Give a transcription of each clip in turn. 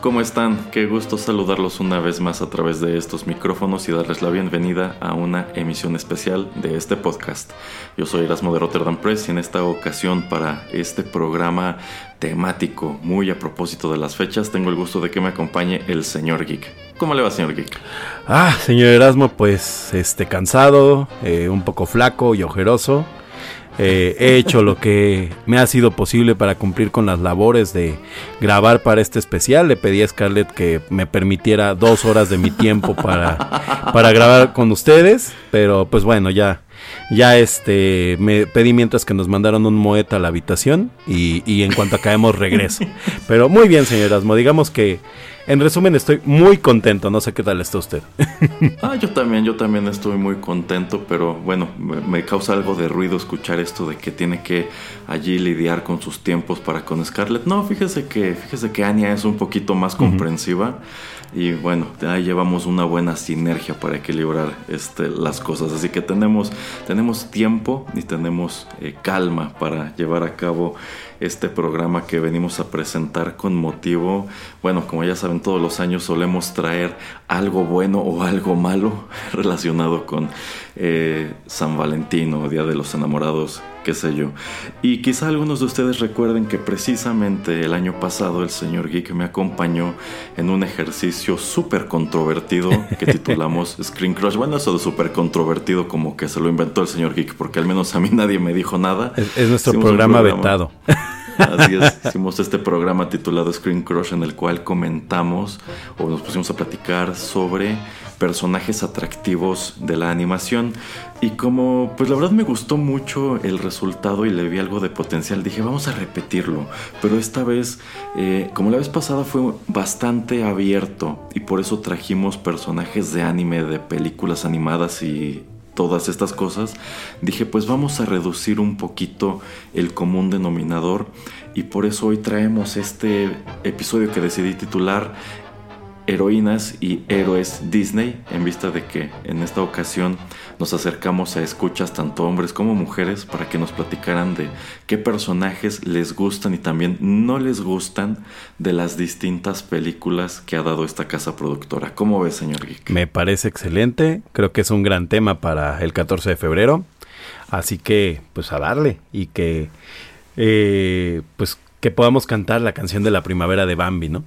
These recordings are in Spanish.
¿Cómo están? Qué gusto saludarlos una vez más a través de estos micrófonos y darles la bienvenida a una emisión especial de este podcast. Yo soy Erasmo de Rotterdam Press y en esta ocasión para este programa temático muy a propósito de las fechas tengo el gusto de que me acompañe el señor Geek. ¿Cómo le va, señor Geek? Ah, señor Erasmo, pues este cansado, eh, un poco flaco y ojeroso eh, he hecho lo que me ha sido posible para cumplir con las labores de grabar para este especial. Le pedí a Scarlett que me permitiera dos horas de mi tiempo para, para grabar con ustedes. Pero pues bueno, ya, ya este, me pedí mientras que nos mandaron un moeta a la habitación y, y en cuanto acabemos regreso. Pero muy bien, señor Asmo, digamos que en resumen, estoy muy contento. No sé qué tal está usted. ah, yo también, yo también estoy muy contento, pero bueno, me, causa algo de ruido escuchar esto de que tiene que allí lidiar con sus tiempos para con Scarlett. No, fíjese que, fíjese que Anya es un poquito más comprensiva. Y bueno, ahí llevamos una buena sinergia para equilibrar este, las cosas. Así que tenemos, tenemos tiempo y tenemos eh, calma para llevar a cabo este programa que venimos a presentar con motivo, bueno, como ya saben, todos los años solemos traer algo bueno o algo malo relacionado con eh, San Valentín o Día de los Enamorados, qué sé yo. Y quizá algunos de ustedes recuerden que precisamente el año pasado el señor Geek me acompañó en un ejercicio súper controvertido que titulamos Screen Crush. Bueno, eso de súper controvertido como que se lo inventó el señor Geek, porque al menos a mí nadie me dijo nada. Es, nuestro programa, programa vetado. Así es, hicimos este programa titulado Screen Crush en el cual comentamos o nos pusimos a platicar sobre personajes atractivos de la animación y como pues la verdad me gustó mucho el resultado y le vi algo de potencial dije vamos a repetirlo pero esta vez eh, como la vez pasada fue bastante abierto y por eso trajimos personajes de anime de películas animadas y todas estas cosas, dije pues vamos a reducir un poquito el común denominador y por eso hoy traemos este episodio que decidí titular heroínas y héroes Disney, en vista de que en esta ocasión nos acercamos a escuchas tanto hombres como mujeres para que nos platicaran de qué personajes les gustan y también no les gustan de las distintas películas que ha dado esta casa productora. ¿Cómo ves, señor Geek? Me parece excelente, creo que es un gran tema para el 14 de febrero, así que pues a darle y que eh, pues que podamos cantar la canción de la primavera de Bambi, ¿no?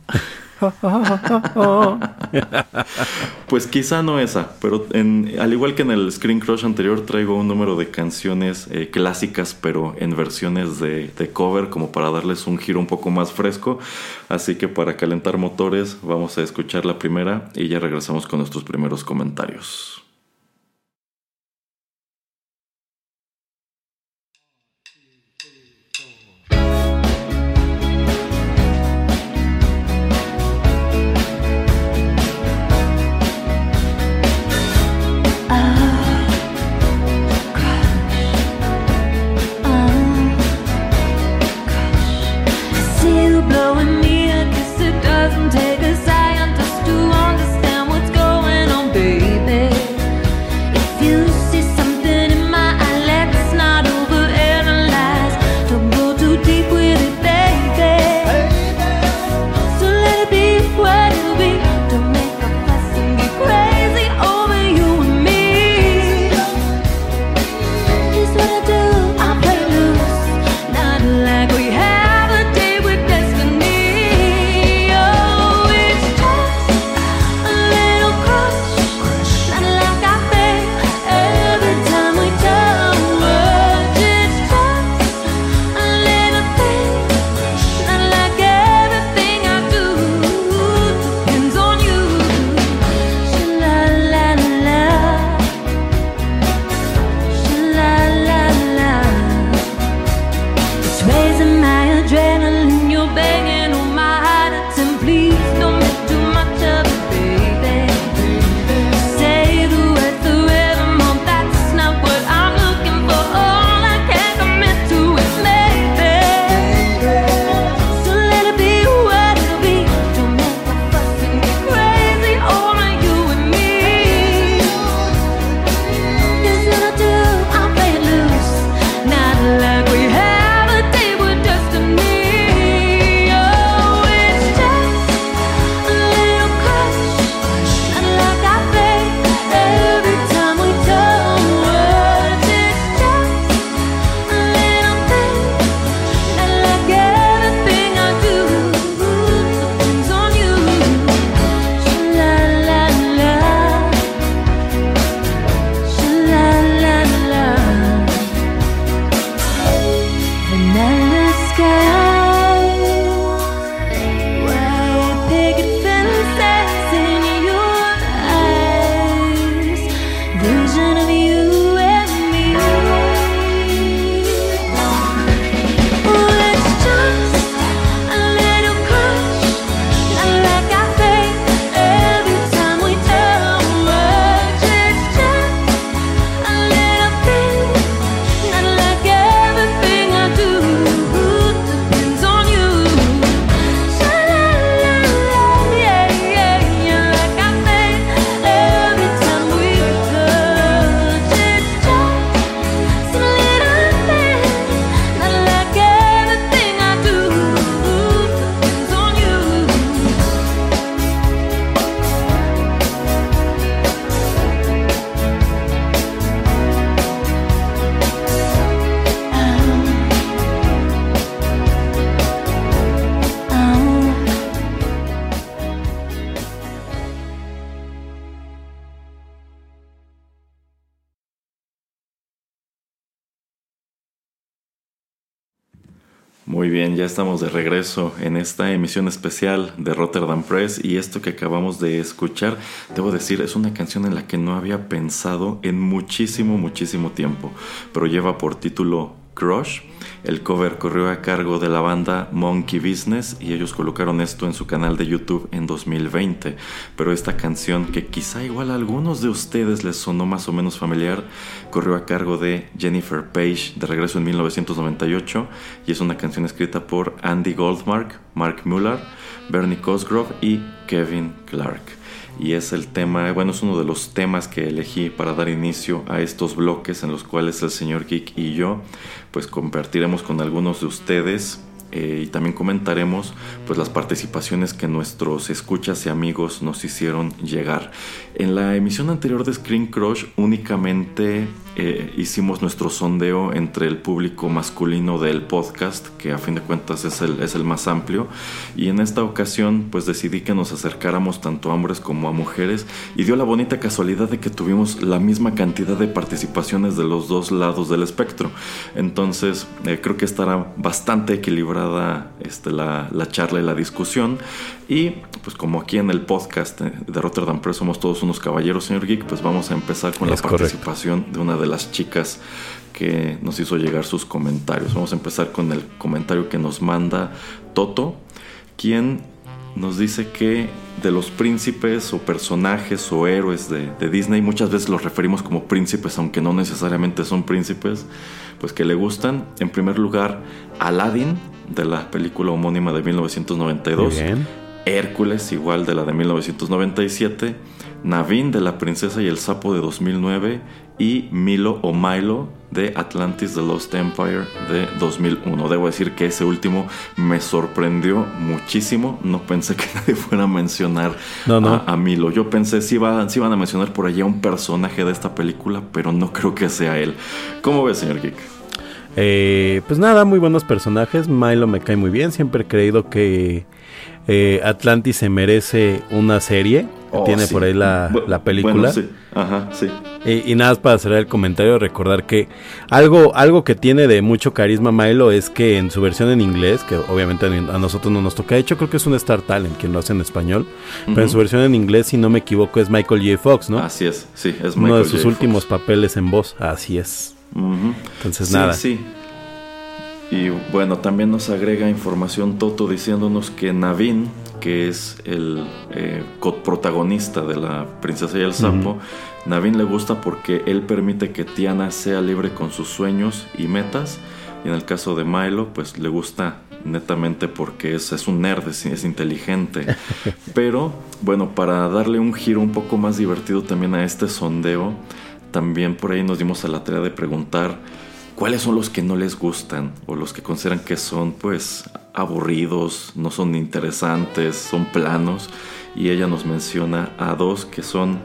pues quizá no esa, pero al igual que en el Screen Crush anterior traigo un número de canciones eh, clásicas, pero en versiones de, cover, como para darles un giro un poco más fresco. Así que para calentar motores vamos a escuchar la primera y ya regresamos con nuestros primeros comentarios. Ya estamos de regreso en esta emisión especial de Rotterdam Press y esto que acabamos de escuchar, debo decir, es una canción en la que no había pensado en muchísimo, muchísimo tiempo, pero lleva por título Crush. El cover corrió a cargo de la banda Monkey Business y ellos colocaron esto en su canal de YouTube en 2020. Pero esta canción, que quizá igual a algunos de ustedes les sonó más o menos familiar, corrió a cargo de Jennifer Page de regreso en 1998 y es una canción escrita por Andy Goldmark, Mark Muller, Bernie Cosgrove y Kevin Clark y es el tema, bueno, es uno de los temas que elegí para dar inicio a estos bloques en los cuales el señor Geek y yo pues compartiremos con algunos de ustedes eh, y también comentaremos pues las participaciones que nuestros escuchas y amigos nos hicieron llegar. En la emisión anterior de Screen Crush únicamente eh, hicimos nuestro sondeo entre el público masculino del podcast, que a fin de cuentas es el, es el más amplio, y en esta ocasión pues decidí que nos acercáramos tanto a hombres como a mujeres y dio la bonita casualidad de que tuvimos la misma cantidad de participaciones de los dos lados del espectro. Entonces eh, creo que estará bastante equilibrada este, la, la charla y la discusión y pues como aquí en el podcast de Rotterdam Press somos todos unos caballeros, señor Geek, pues vamos a empezar con la participación de una de las chicas que nos hizo llegar sus comentarios. Vamos a empezar con el comentario que nos manda Toto, quien nos dice que de los príncipes o personajes o héroes de, de, Disney, muchas veces los referimos como príncipes, aunque no necesariamente son príncipes, pues que le gustan. En primer lugar, Aladdin, de la película homónima de 1992. Hércules, igual de la de 1997, Navin de La Princesa y el Sapo de 2009 y Milo o Milo de Atlantis The Lost Empire de 2001. Debo decir que ese último me sorprendió muchísimo. No pensé que nadie fuera a mencionar A, Milo. Yo pensé si, iban a mencionar por allá un personaje de esta película, pero no creo que sea él. ¿Cómo ves, señor Geek? Eh, pues nada, muy buenos personajes. Milo me cae muy bien. Siempre he creído que eh, Atlantis se merece una serie. Oh, tiene por ahí la, película. Ajá, sí. Y, nada más para cerrar el comentario, recordar que algo, algo que tiene de mucho carisma Milo es que en su versión en inglés, que obviamente a nosotros no nos toca, de hecho creo que es un Star Talent quien lo hace en español, pero en su versión en inglés, si no me equivoco, es Michael J. Fox, ¿no? Así es, sí, es Michael Uno de sus últimos papeles en voz, así es. Entonces nada. Sí, y bueno, también nos agrega información Toto diciéndonos que Navin, que es el eh, protagonista de la Princesa y el Sapo, Navin le gusta porque él permite que Tiana sea libre con sus sueños y metas. Y en el caso de Milo, pues le gusta netamente porque es, es un nerd, es, es, inteligente. Pero bueno, para darle un giro un poco más divertido también a este sondeo, también por ahí nos dimos a la tarea de preguntar cuáles son los que no les gustan o los que consideran que son pues aburridos, no son interesantes, son planos. Y ella nos menciona a dos que son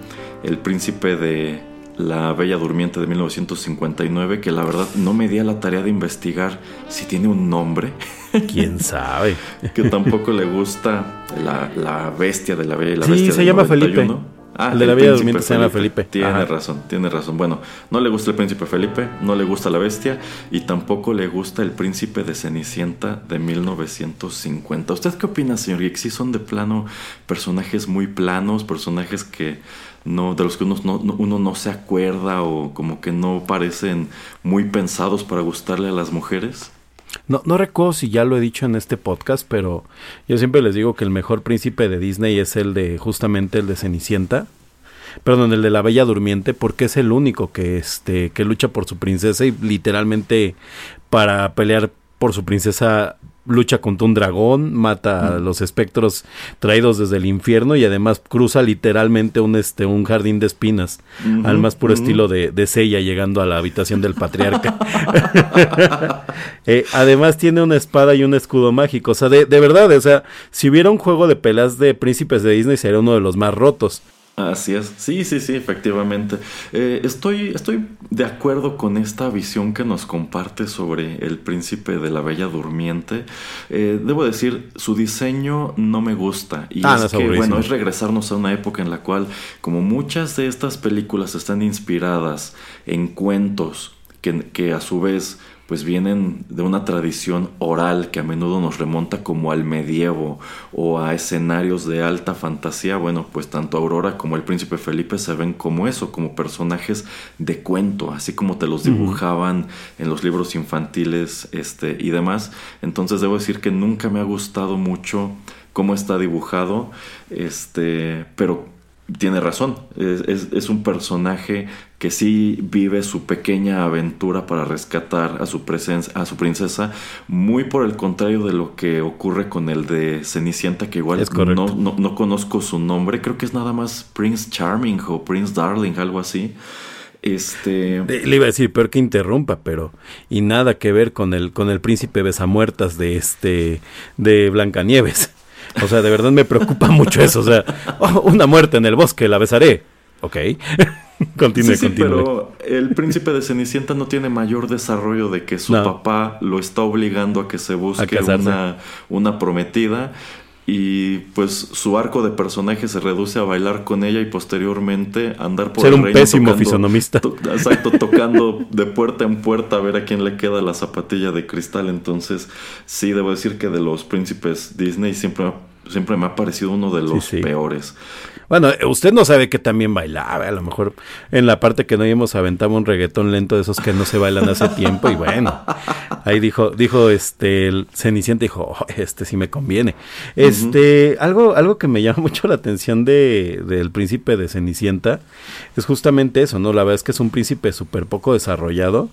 El príncipe de la Bella Durmiente de 1959, que la verdad no me di a la tarea de investigar si tiene un nombre. ¿Quién sabe? que tampoco le gusta la, bestia de la Bella y la sí, Bestia. se llama Felipe. Ah, el de la vida Durmiente se llama Felipe. Tiene razón, tiene razón. Bueno, no le gusta el príncipe Felipe, no le gusta la bestia y tampoco le gusta el príncipe de Cenicienta de 1950. ¿Usted qué opina, señor Geek? ¿Sí son de plano personajes muy planos, personajes que no, de los que uno no, uno no se acuerda o como que no parecen muy pensados para gustarle a las mujeres? No, no recuerdo si ya lo he dicho en este podcast, pero yo siempre les digo que el mejor príncipe de Disney es el de justamente el de Cenicienta. Perdón, el de la Bella Durmiente, porque es el único que este que lucha por su princesa y literalmente para pelear por su princesa lucha contra un dragón, mata a los espectros traídos desde el infierno y además cruza literalmente un este un jardín de espinas, al más puro estilo de, de Sella llegando a la habitación del patriarca. Eh, además tiene una espada y un escudo mágico, o sea, de, de verdad, o sea, si hubiera un juego de peleas de príncipes de Disney sería uno de los más rotos. Así es, sí, sí, sí, efectivamente. Eh, estoy, estoy de acuerdo con esta visión que nos comparte sobre el príncipe de la Bella Durmiente. Eh, debo decir, su diseño no me gusta. Y ah, es que, bueno, es regresarnos a una época en la cual, como muchas de estas películas están inspiradas en cuentos que, que a su vez pues vienen de una tradición oral que a menudo nos remonta como al medievo o a escenarios de alta fantasía, bueno, pues tanto Aurora como el príncipe Felipe se ven como eso, como personajes de cuento, así como te los dibujaban en los libros infantiles este, y demás. Entonces debo decir que nunca me ha gustado mucho cómo está dibujado, este, pero tiene razón, es, un personaje que sí vive su pequeña aventura para rescatar a su, presencia, a su princesa, muy por el contrario de lo que ocurre con el de Cenicienta, que igual no, no, conozco su nombre, creo que es nada más Prince Charming o Prince Darling, algo así. Este... Le iba a decir, peor que interrumpa, pero y nada que ver con el con el príncipe besamuertas de este de Blancanieves. O sea, de verdad me preocupa mucho eso. O sea, oh, una muerte en el bosque, la besaré. Ok. continúe, sí, sí, Pero el príncipe de Cenicienta no tiene mayor desarrollo de que su papá lo está obligando a que se busque una, una prometida y pues su arco de personaje se reduce a bailar con ella y posteriormente andar por Ser un pésimo fisonomista. exacto, tocando de puerta en puerta a ver a quién le queda la zapatilla de cristal. Entonces, sí, debo decir que de los príncipes Disney siempre, siempre me ha parecido uno de los peores. Bueno, usted no sabe que también bailaba, a lo mejor en la parte que no íbamos aventaba un reggaetón lento de esos que no se bailan hace tiempo y bueno, ahí dijo, dijo este el Cenicienta dijo, oh, este sí me conviene. Este, algo algo que me llama mucho la atención de del príncipe de Cenicienta es justamente eso, ¿no? La verdad es que es un príncipe súper poco desarrollado.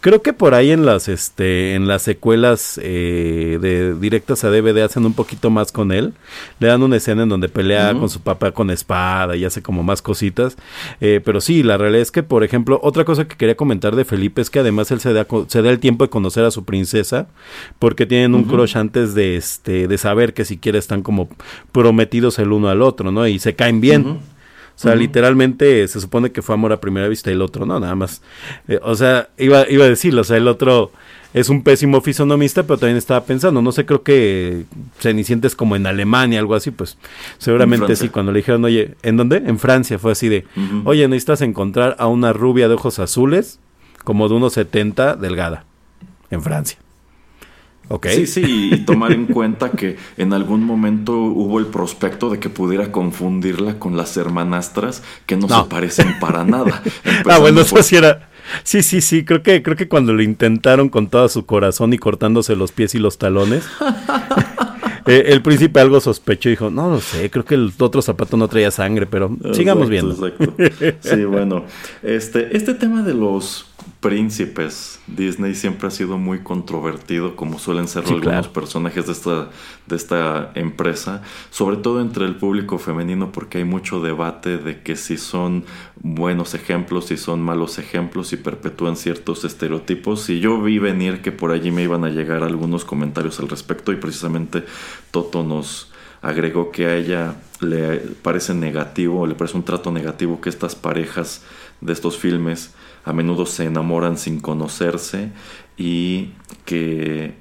Creo que por ahí en las este en las secuelas eh, de directas a DVD hacen un poquito más con él. Le dan una escena en donde pelea con su papá con espada y hace como más cositas. Eh, pero sí, la realidad es que, por ejemplo, otra cosa que quería comentar de Felipe es que además él se da, se da el tiempo de conocer a su princesa, porque tienen un crush antes de, este, de saber que siquiera están como prometidos el uno al otro, ¿no? Y se caen bien. Sea, literalmente se supone que fue amor a primera vista y el otro no, nada más. Eh, o sea, iba, iba a decirlo, o sea, el otro es un pésimo fisonomista, pero también estaba pensando, no sé, creo que Cenicienta es como en Alemania, algo así, pues seguramente sí, cuando le dijeron, oye, ¿en dónde? En Francia, fue así de, oye, necesitas encontrar a una rubia de ojos azules, como de unos 70, delgada, en Francia. Okay. Sí, sí, y tomar en cuenta que en algún momento hubo el prospecto de que pudiera confundirla con las hermanastras que no, se parecen para nada. ah, bueno, eso sí era, Sí, sí, sí, creo que, creo que cuando lo intentaron con todo su corazón y cortándose los pies y los talones, eh, el príncipe algo sospechó y dijo, no lo sé, creo que el otro zapato no traía sangre, pero sigamos viendo. Sí, bueno, este, este tema de los príncipes. Disney siempre ha sido muy controvertido, como suelen ser algunos personajes de esta, de esta empresa, sobre todo entre el público femenino, porque hay mucho debate de que si son buenos ejemplos, si son malos ejemplos, y perpetúan ciertos estereotipos. Y yo vi venir que por allí me iban a llegar algunos comentarios al respecto, y precisamente Toto nos agregó que a ella le parece negativo, le parece un trato negativo que estas parejas de estos filmes a menudo se enamoran sin conocerse y que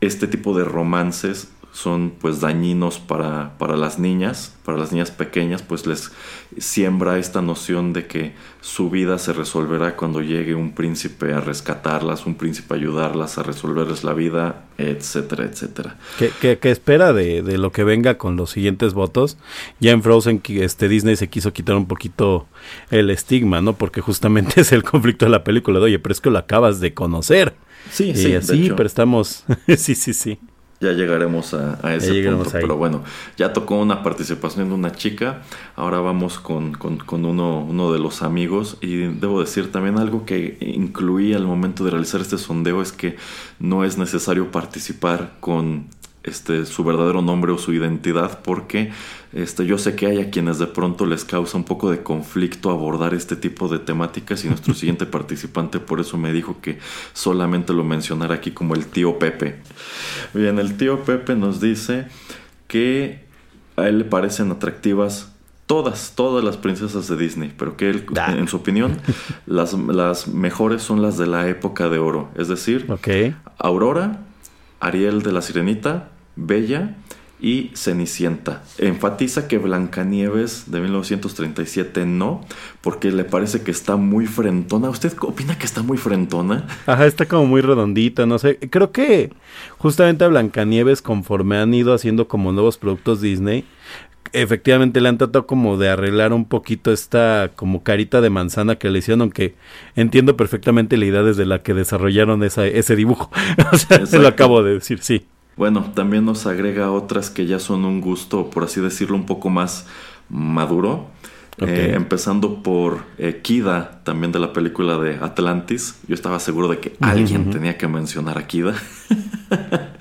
este tipo de romances son pues dañinos para, para, las niñas, para las niñas pequeñas, pues les siembra esta noción de que su vida se resolverá cuando llegue un príncipe a rescatarlas, un príncipe a ayudarlas a resolverles la vida, etcétera, etcétera. ¿Qué, espera de, de, lo que venga con los siguientes votos? Ya en Frozen este, Disney se quiso quitar un poquito el estigma, ¿no? Porque justamente es el conflicto de la película de, oye, pero es que lo acabas de conocer. Sí, sí. así, pero estamos... sí, sí, sí. Ya llegaremos a, ese punto. Pero bueno, ya tocó una participación de una chica. Ahora vamos con, uno, uno, de los amigos. Y debo decir también algo que incluí al momento de realizar este sondeo es que no es necesario participar con este, su verdadero nombre o su identidad porque este, yo sé que hay a quienes de pronto les causa un poco de conflicto abordar este tipo de temáticas y nuestro siguiente participante por eso me dijo que solamente lo mencionara aquí como el tío Pepe. Bien, el tío Pepe nos dice que a él le parecen atractivas todas, todas las princesas de Disney, pero que él, en su opinión, las, las mejores son las de la época de oro, es decir, Aurora, Ariel de la Sirenita, Bella y Cenicienta. Enfatiza que Blancanieves de 1937 no, porque le parece que está muy frentona. ¿Usted opina que está muy frentona? Ajá, está como muy redondita, no sé. Creo que justamente a Blancanieves, conforme han ido haciendo como nuevos productos Disney, efectivamente le han tratado como de arreglar un poquito esta como carita de manzana que le hicieron, aunque entiendo perfectamente la idea desde la que desarrollaron esa, ese dibujo. o sea, se lo acabo de decir, sí. Bueno, también nos agrega otras que ya son un gusto, por así decirlo, un poco más maduro. Eh, empezando por eh, Kida, también de la película de Atlantis. Yo estaba seguro de que alguien tenía que mencionar a Kida.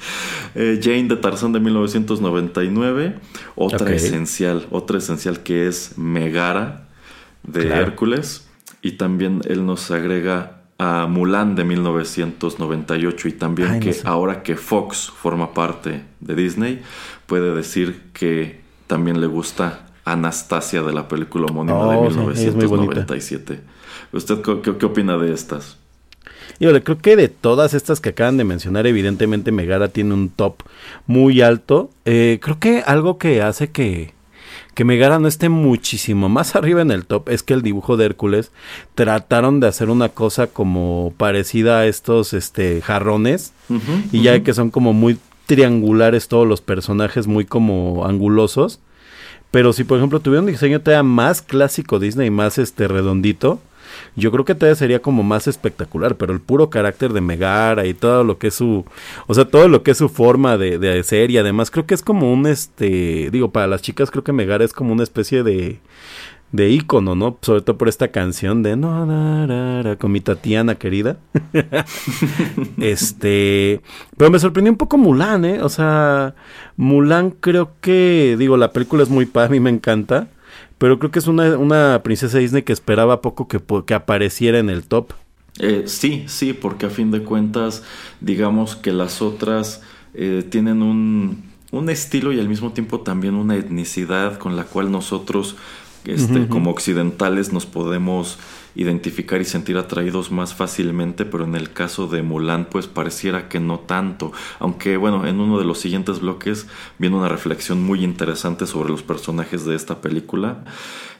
Eh, Jane de Tarzán de 1999. Otra esencial, otra esencial que es Megara de Hércules. Y también él nos agrega a Mulan de 1998 y también que ahora que Fox forma parte de Disney, puede decir que también le gusta Anastasia de la película homónima de 1997. ¿Usted qué, opina de estas? Yo creo que de todas estas que acaban de mencionar, evidentemente Megara tiene un top muy alto. Eh, creo que algo que hace que, que Megara no esté muchísimo más arriba en el top es que el dibujo de Hércules trataron de hacer una cosa como parecida a estos este jarrones. Y ya que son como muy triangulares todos los personajes muy como angulosos. Pero si por ejemplo tuviera un diseño todavía más clásico Disney más este redondito yo creo que todavía sería como más espectacular, pero el puro carácter de Megara y todo lo que es su, o sea, todo lo que es su forma de, de ser y además creo que es como un, este, digo, para las chicas creo que Megara es como una especie de, de ícono, ¿no? Sobre todo por esta canción de no, na, con mi Tatiana querida. este, pero me sorprendió un poco Mulan, ¿eh? O sea, Mulan creo que, digo, la película es muy padre, a mí me encanta. Pero creo que es una, una princesa Disney que esperaba poco que, que apareciera en el top. Eh, sí, sí, porque a fin de cuentas, digamos que las otras eh, tienen un, un estilo y al mismo tiempo también una etnicidad con la cual nosotros, este, como occidentales, nos podemos identificar y sentir atraídos más fácilmente, pero en el caso de Mulan pues pareciera que no tanto, aunque bueno, en uno de los siguientes bloques viene una reflexión muy interesante sobre los personajes de esta película.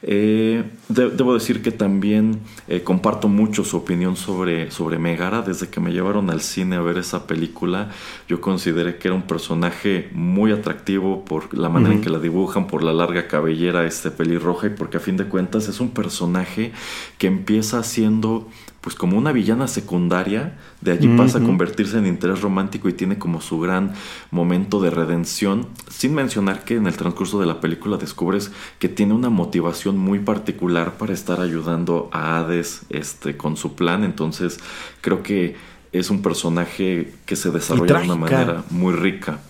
Eh, debo decir que también eh, comparto mucho su opinión sobre, sobre Megara. Desde que me llevaron al cine a ver esa película, yo consideré que era un personaje muy atractivo por la manera en que la dibujan, por la larga cabellera este pelirroja y porque a fin de cuentas es un personaje que empieza siendo pues como una villana secundaria, de allí pasa a convertirse en interés romántico y tiene como su gran momento de redención, sin mencionar que en el transcurso de la película descubres que tiene una motivación muy particular para estar ayudando a Hades este, con su plan, entonces creo que es un personaje que se desarrolla de una manera muy rica.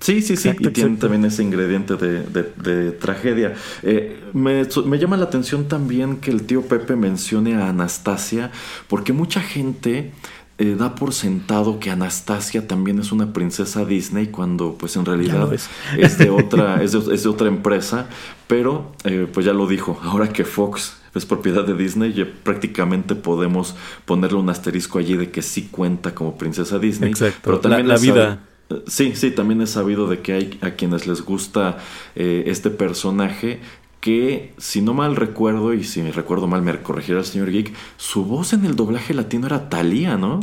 Sí, sí, sí, y tiene también ese ingrediente de, tragedia. Eh, me, llama la atención también que el tío Pepe mencione a Anastasia, porque mucha gente eh, da por sentado que Anastasia también es una princesa Disney, cuando pues en realidad es. de otra, es de, otra empresa, pero eh, pues ya lo dijo, ahora que Fox es propiedad de Disney, ya prácticamente podemos ponerle un asterisco allí de que sí cuenta como princesa Disney. Exacto. Pero también la vida Sí, sí, también he sabido de que hay a quienes les gusta eh, este personaje que, si no mal recuerdo, y si me recuerdo mal me corregirá el señor Geek, su voz en el doblaje latino era Talía, ¿no?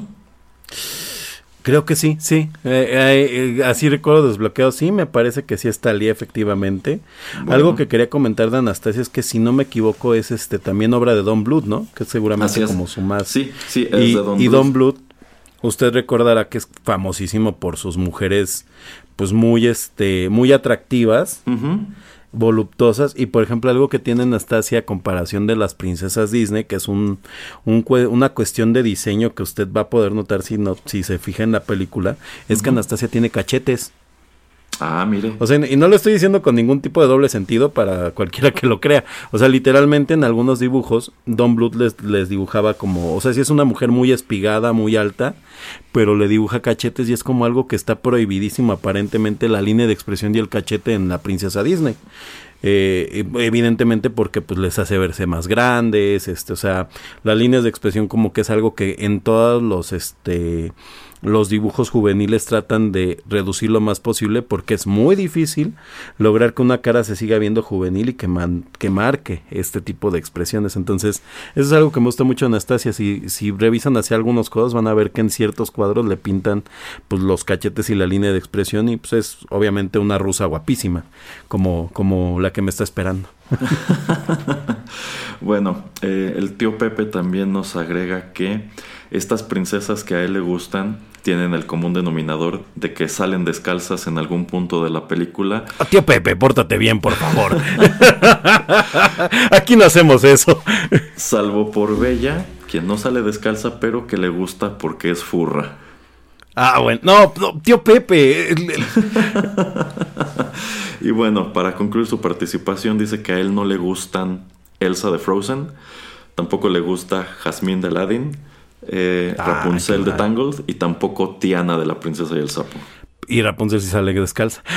Creo que sí, sí. Eh, eh, así recuerdo desbloqueado. Sí, me parece que sí es Talía, efectivamente. Algo que quería comentar de Anastasia es que, si no me equivoco, es este también obra de Don Bluth, ¿no? Que seguramente como su más. Sí, sí, es y, de Don Y Don Bluth Usted recordará que es famosísimo por sus mujeres, pues muy, este, muy atractivas, voluptuosas. Y por ejemplo, algo que tiene Anastasia a comparación de las princesas Disney, que es un, una cuestión de diseño que usted va a poder notar si, no, si se fija en la película, es que Anastasia tiene cachetes. Ah, mire. O sea, y no lo estoy diciendo con ningún tipo de doble sentido para cualquiera que lo crea. O sea, literalmente en algunos dibujos, Don Bluth les, dibujaba como, o sea, si es una mujer muy espigada, muy alta, pero le dibuja cachetes y es como algo que está prohibidísimo aparentemente la línea de expresión y el cachete en la princesa Disney. Eh, evidentemente porque pues les hace verse más grandes, este, o sea, las líneas de expresión como que es algo que en todos los, este, los dibujos juveniles tratan de reducir lo más posible porque es muy difícil lograr que una cara se siga viendo juvenil y que, que marque este tipo de expresiones. Entonces, eso es algo que me gusta mucho Anastasia. Si, si revisan hacia algunos codos van a ver que en ciertos cuadros le pintan pues los cachetes y la línea de expresión y pues es obviamente una rusa guapísima, como, como la que me está esperando. bueno, eh, el tío Pepe también nos agrega que estas princesas que a él le gustan tienen el común denominador de que salen descalzas en algún punto de la película. Ah, tío Pepe, pórtate bien, por favor. Aquí no hacemos eso. Salvo por Bella, quien no sale descalza, pero que le gusta porque es furra. Ah, bueno. No, tío Pepe. y bueno, para concluir su participación, dice que a él no le gustan Elsa de Frozen, tampoco le gusta Jasmine de Aladdin eh, ah, Rapunzel de Tangled y tampoco Tiana de la Princesa y el Sapo. Y Rapunzel si sale descalza.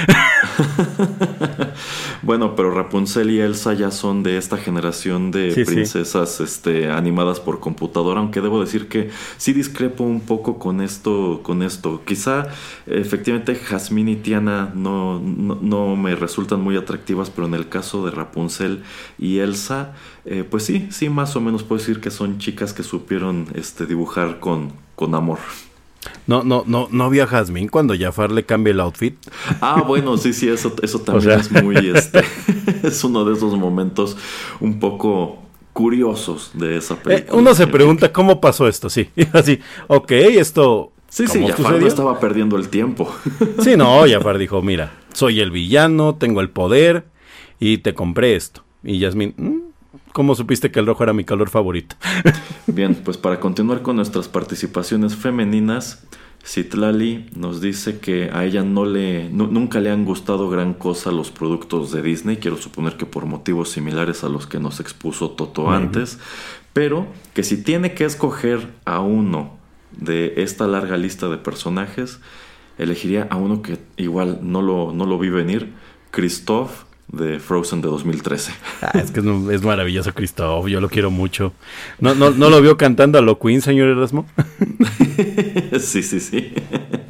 bueno, pero Rapunzel y Elsa ya son de esta generación de princesas Este, animadas por computadora, aunque debo decir que sí discrepo un poco con esto. Con esto. Quizá efectivamente Jasmine y Tiana no, no, me resultan muy atractivas, pero en el caso de Rapunzel y Elsa, eh, pues sí, sí, más o menos puedo decir que son chicas que supieron este, dibujar con, con amor. No, no, no, no había Jasmine cuando Jafar le cambia el outfit. Ah, bueno, sí, sí, eso, eso también es muy, este, es uno de esos momentos un poco curiosos de esa eh, película. uno se pregunta cómo pasó esto, sí, así, ok, esto... Sí, sí, Jafar no estaba perdiendo el tiempo. Sí, no, Jafar dijo, mira, soy el villano, tengo el poder y te compré esto. Y Jasmine, mm, ¿Cómo supiste que el rojo era mi color favorito? Bien, pues para continuar con nuestras participaciones femeninas, Citlali nos dice que a ella no le, nunca le han gustado gran cosa los productos de Disney, quiero suponer que por motivos similares a los que nos expuso Toto antes, pero que si tiene que escoger a uno de esta larga lista de personajes, elegiría a uno que igual no lo, no lo vi venir, Christoph de Frozen de 2013. Ah, es que es, maravilloso Christoph, yo lo quiero mucho. ¿No, no, no lo vio cantando a lo Queen, señor Erasmo? sí, sí, sí.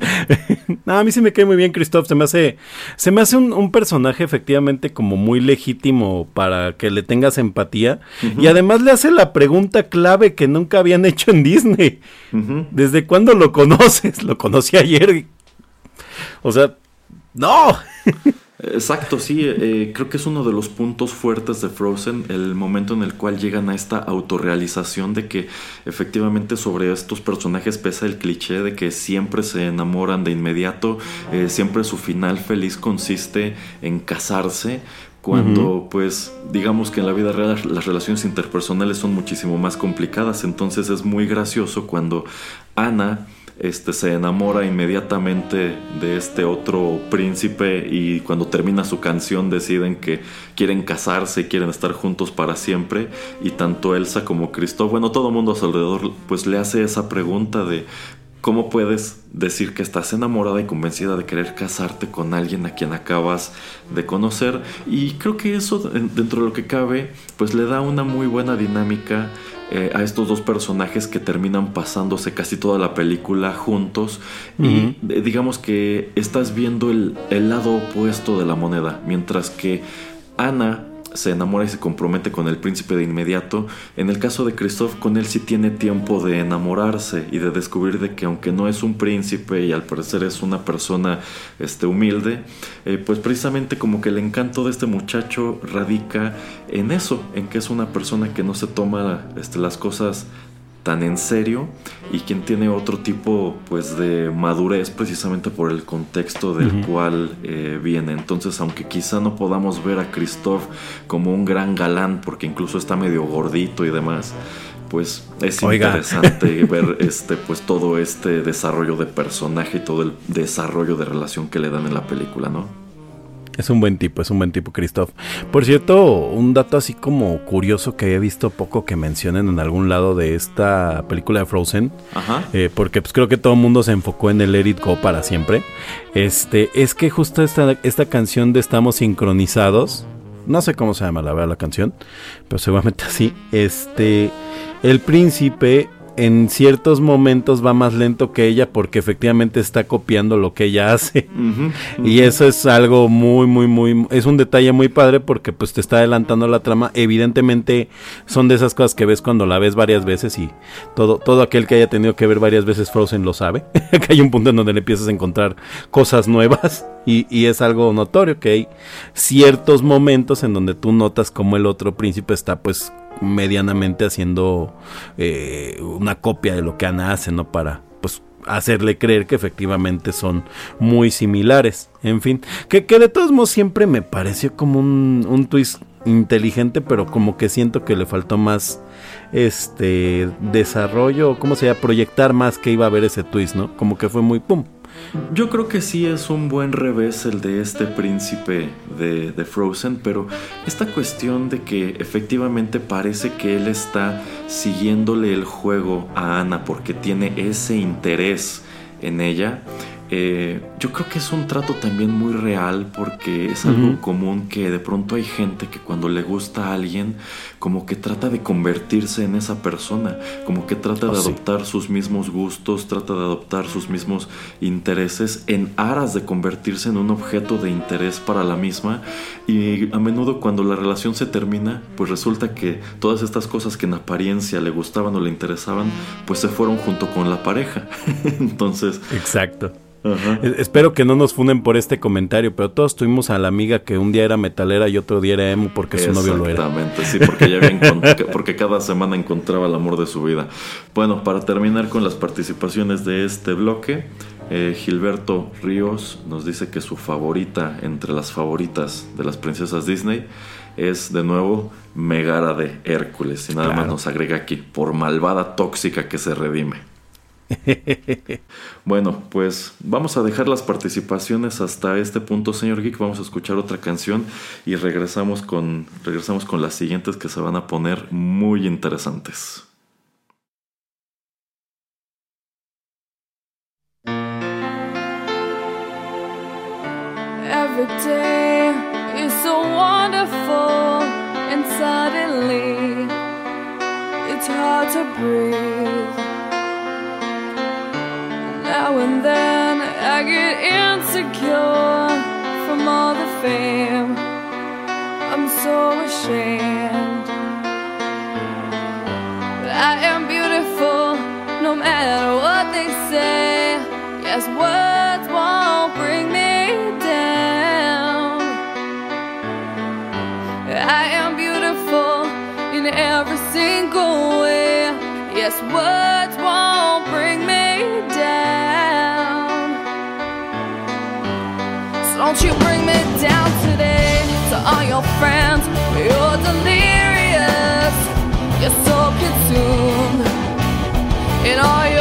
no, a mí sí me cae muy bien Christoph, se me hace, se me hace un, personaje efectivamente como muy legítimo para que le tengas empatía y además le hace la pregunta clave que nunca habían hecho en Disney. ¿Desde cuándo lo conoces? Lo conocí ayer. O sea, no. Exacto, sí, eh, creo que es uno de los puntos fuertes de Frozen, el momento en el cual llegan a esta autorrealización de que efectivamente sobre estos personajes pesa el cliché de que siempre se enamoran de inmediato, eh, siempre su final feliz consiste en casarse, cuando pues digamos que en la vida real las relaciones interpersonales son muchísimo más complicadas, entonces es muy gracioso cuando Ana este, se enamora inmediatamente de este otro príncipe y cuando termina su canción deciden que quieren casarse, quieren estar juntos para siempre y tanto Elsa como Cristo, bueno, todo el mundo a su alrededor pues le hace esa pregunta de ¿Cómo puedes decir que estás enamorada y convencida de querer casarte con alguien a quien acabas de conocer? Y creo que eso, dentro de lo que cabe, pues le da una muy buena dinámica eh, a estos dos personajes que terminan pasándose casi toda la película juntos. Y eh, digamos que estás viendo el, el lado opuesto de la moneda, mientras que Ana se enamora y se compromete con el príncipe de inmediato. En el caso de Christoph, con él sí tiene tiempo de enamorarse y de descubrir de que aunque no es un príncipe y al parecer es una persona este, humilde, eh, pues precisamente como que el encanto de este muchacho radica en eso, en que es una persona que no se toma este, las cosas tan en serio y quien tiene otro tipo pues de madurez precisamente por el contexto del cual eh, viene. Entonces, aunque quizá no podamos ver a Christoph como un gran galán porque incluso está medio gordito y demás, pues es interesante ver este pues todo este desarrollo de personaje y todo el desarrollo de relación que le dan en la película, ¿no? Es un buen tipo, es un buen tipo, Christoph. Por cierto, un dato así como curioso que he visto poco que mencionen en algún lado de esta película de Frozen, Ajá. Eh, porque pues creo que todo el mundo se enfocó en el Let It Go para siempre. Este, es que justo esta, esta canción de Estamos sincronizados, no sé cómo se llama la verdad la canción, pero seguramente así. Este, el príncipe en ciertos momentos va más lento que ella porque efectivamente está copiando lo que ella hace. Y eso es algo muy, muy, muy, es un detalle muy padre porque pues te está adelantando la trama. Evidentemente son de esas cosas que ves cuando la ves varias veces y todo, todo aquel que haya tenido que ver varias veces Frozen lo sabe. que hay un punto en donde le empiezas a encontrar cosas nuevas y, y es algo notorio que hay ciertos momentos en donde tú notas como el otro príncipe está pues medianamente haciendo eh, una copia de lo que Ana hace, ¿no? Para pues hacerle creer que efectivamente son muy similares. En fin, que, que de todos modos siempre me pareció como un, un twist inteligente, pero como que siento que le faltó más este desarrollo, ¿cómo se llama? Proyectar más que iba a haber ese twist, ¿no? Como que fue muy pum, yo creo que sí es un buen revés el de este príncipe de, Frozen, pero esta cuestión de que efectivamente parece que él está siguiéndole el juego a Ana porque tiene ese interés en ella, eh, yo creo que es un trato también muy real porque es algo común que de pronto hay gente que cuando le gusta a alguien como que trata de convertirse en esa persona, como que trata de oh, adoptar sus mismos gustos, trata de adoptar sus mismos intereses en aras de convertirse en un objeto de interés para la misma y a menudo cuando la relación se termina pues resulta que todas estas cosas que en apariencia le gustaban o le interesaban pues se fueron junto con la pareja. Entonces... Exacto. Espero que no nos funden por este comentario, pero todos tuvimos a la amiga que un día era metalera y otro día era emo porque su novio lo era. Exactamente, sí, porque, porque cada semana encontraba el amor de su vida. Bueno, para terminar con las participaciones de este bloque, eh, Gilberto Ríos nos dice que su favorita entre las favoritas de las princesas Disney es de nuevo Megara de Hércules. Y nada más nos agrega aquí, por malvada tóxica que se redime. bueno, pues vamos a dejar las participaciones hasta este punto, señor Geek. Vamos a escuchar otra canción y regresamos con, regresamos con las siguientes que se van a poner muy interesantes. Every day is so wonderful and suddenly it's hard to breathe. Now and then I get insecure from all the fame. I'm so ashamed. But I am beautiful no matter what they say. Yes, words Don't you bring me down today to all your friends. You're delirious. You're so consumed in all your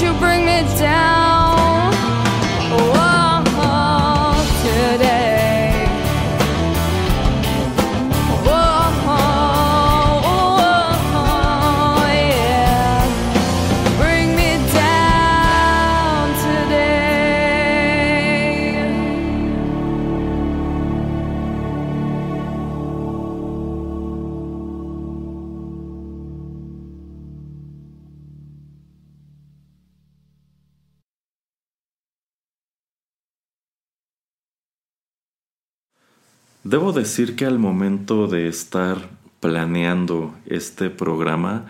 you bring me down Debo decir que al momento de estar planeando este programa,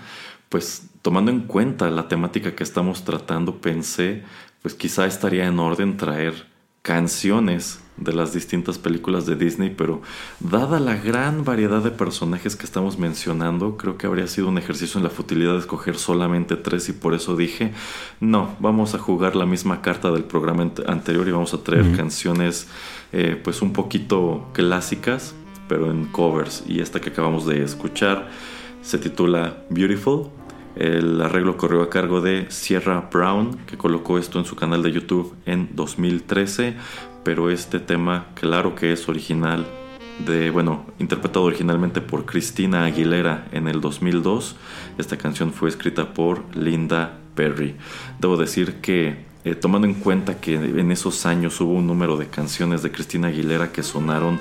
pues tomando en cuenta la temática que estamos tratando, pensé, pues quizá estaría en orden traer canciones de las distintas películas de Disney, pero dada la gran variedad de personajes que estamos mencionando, creo que habría sido un ejercicio en la futilidad de escoger solamente tres y por eso dije, no, vamos a jugar la misma carta del programa anterior y vamos a traer canciones eh, pues un poquito clásicas, pero en covers. Y esta que acabamos de escuchar se titula Beautiful. El arreglo corrió a cargo de Sierra Brown, que colocó esto en su canal de YouTube en 2013. Pero este tema, claro que es original, de, bueno, interpretado originalmente por Cristina Aguilera en el 2002. Esta canción fue escrita por Linda Perry. Debo decir que eh, tomando en cuenta que en esos años hubo un número de canciones de Cristina Aguilera que sonaron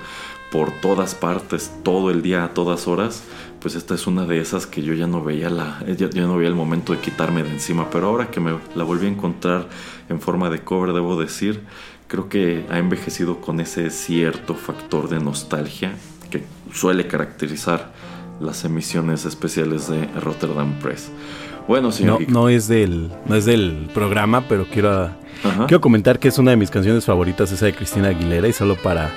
por todas partes, todo el día, a todas horas, pues esta es una de esas que yo ya no veía la, eh, ya, no veía el momento de quitarme de encima, pero ahora que me la volví a encontrar en forma de cover, debo decir, creo que ha envejecido con ese cierto factor de nostalgia que suele caracterizar las emisiones especiales de Rotterdam Press. Bueno, señor. No, no, es del, no es del programa, pero quiero, quiero comentar que es una de mis canciones favoritas, esa de Cristina Aguilera, y solo para,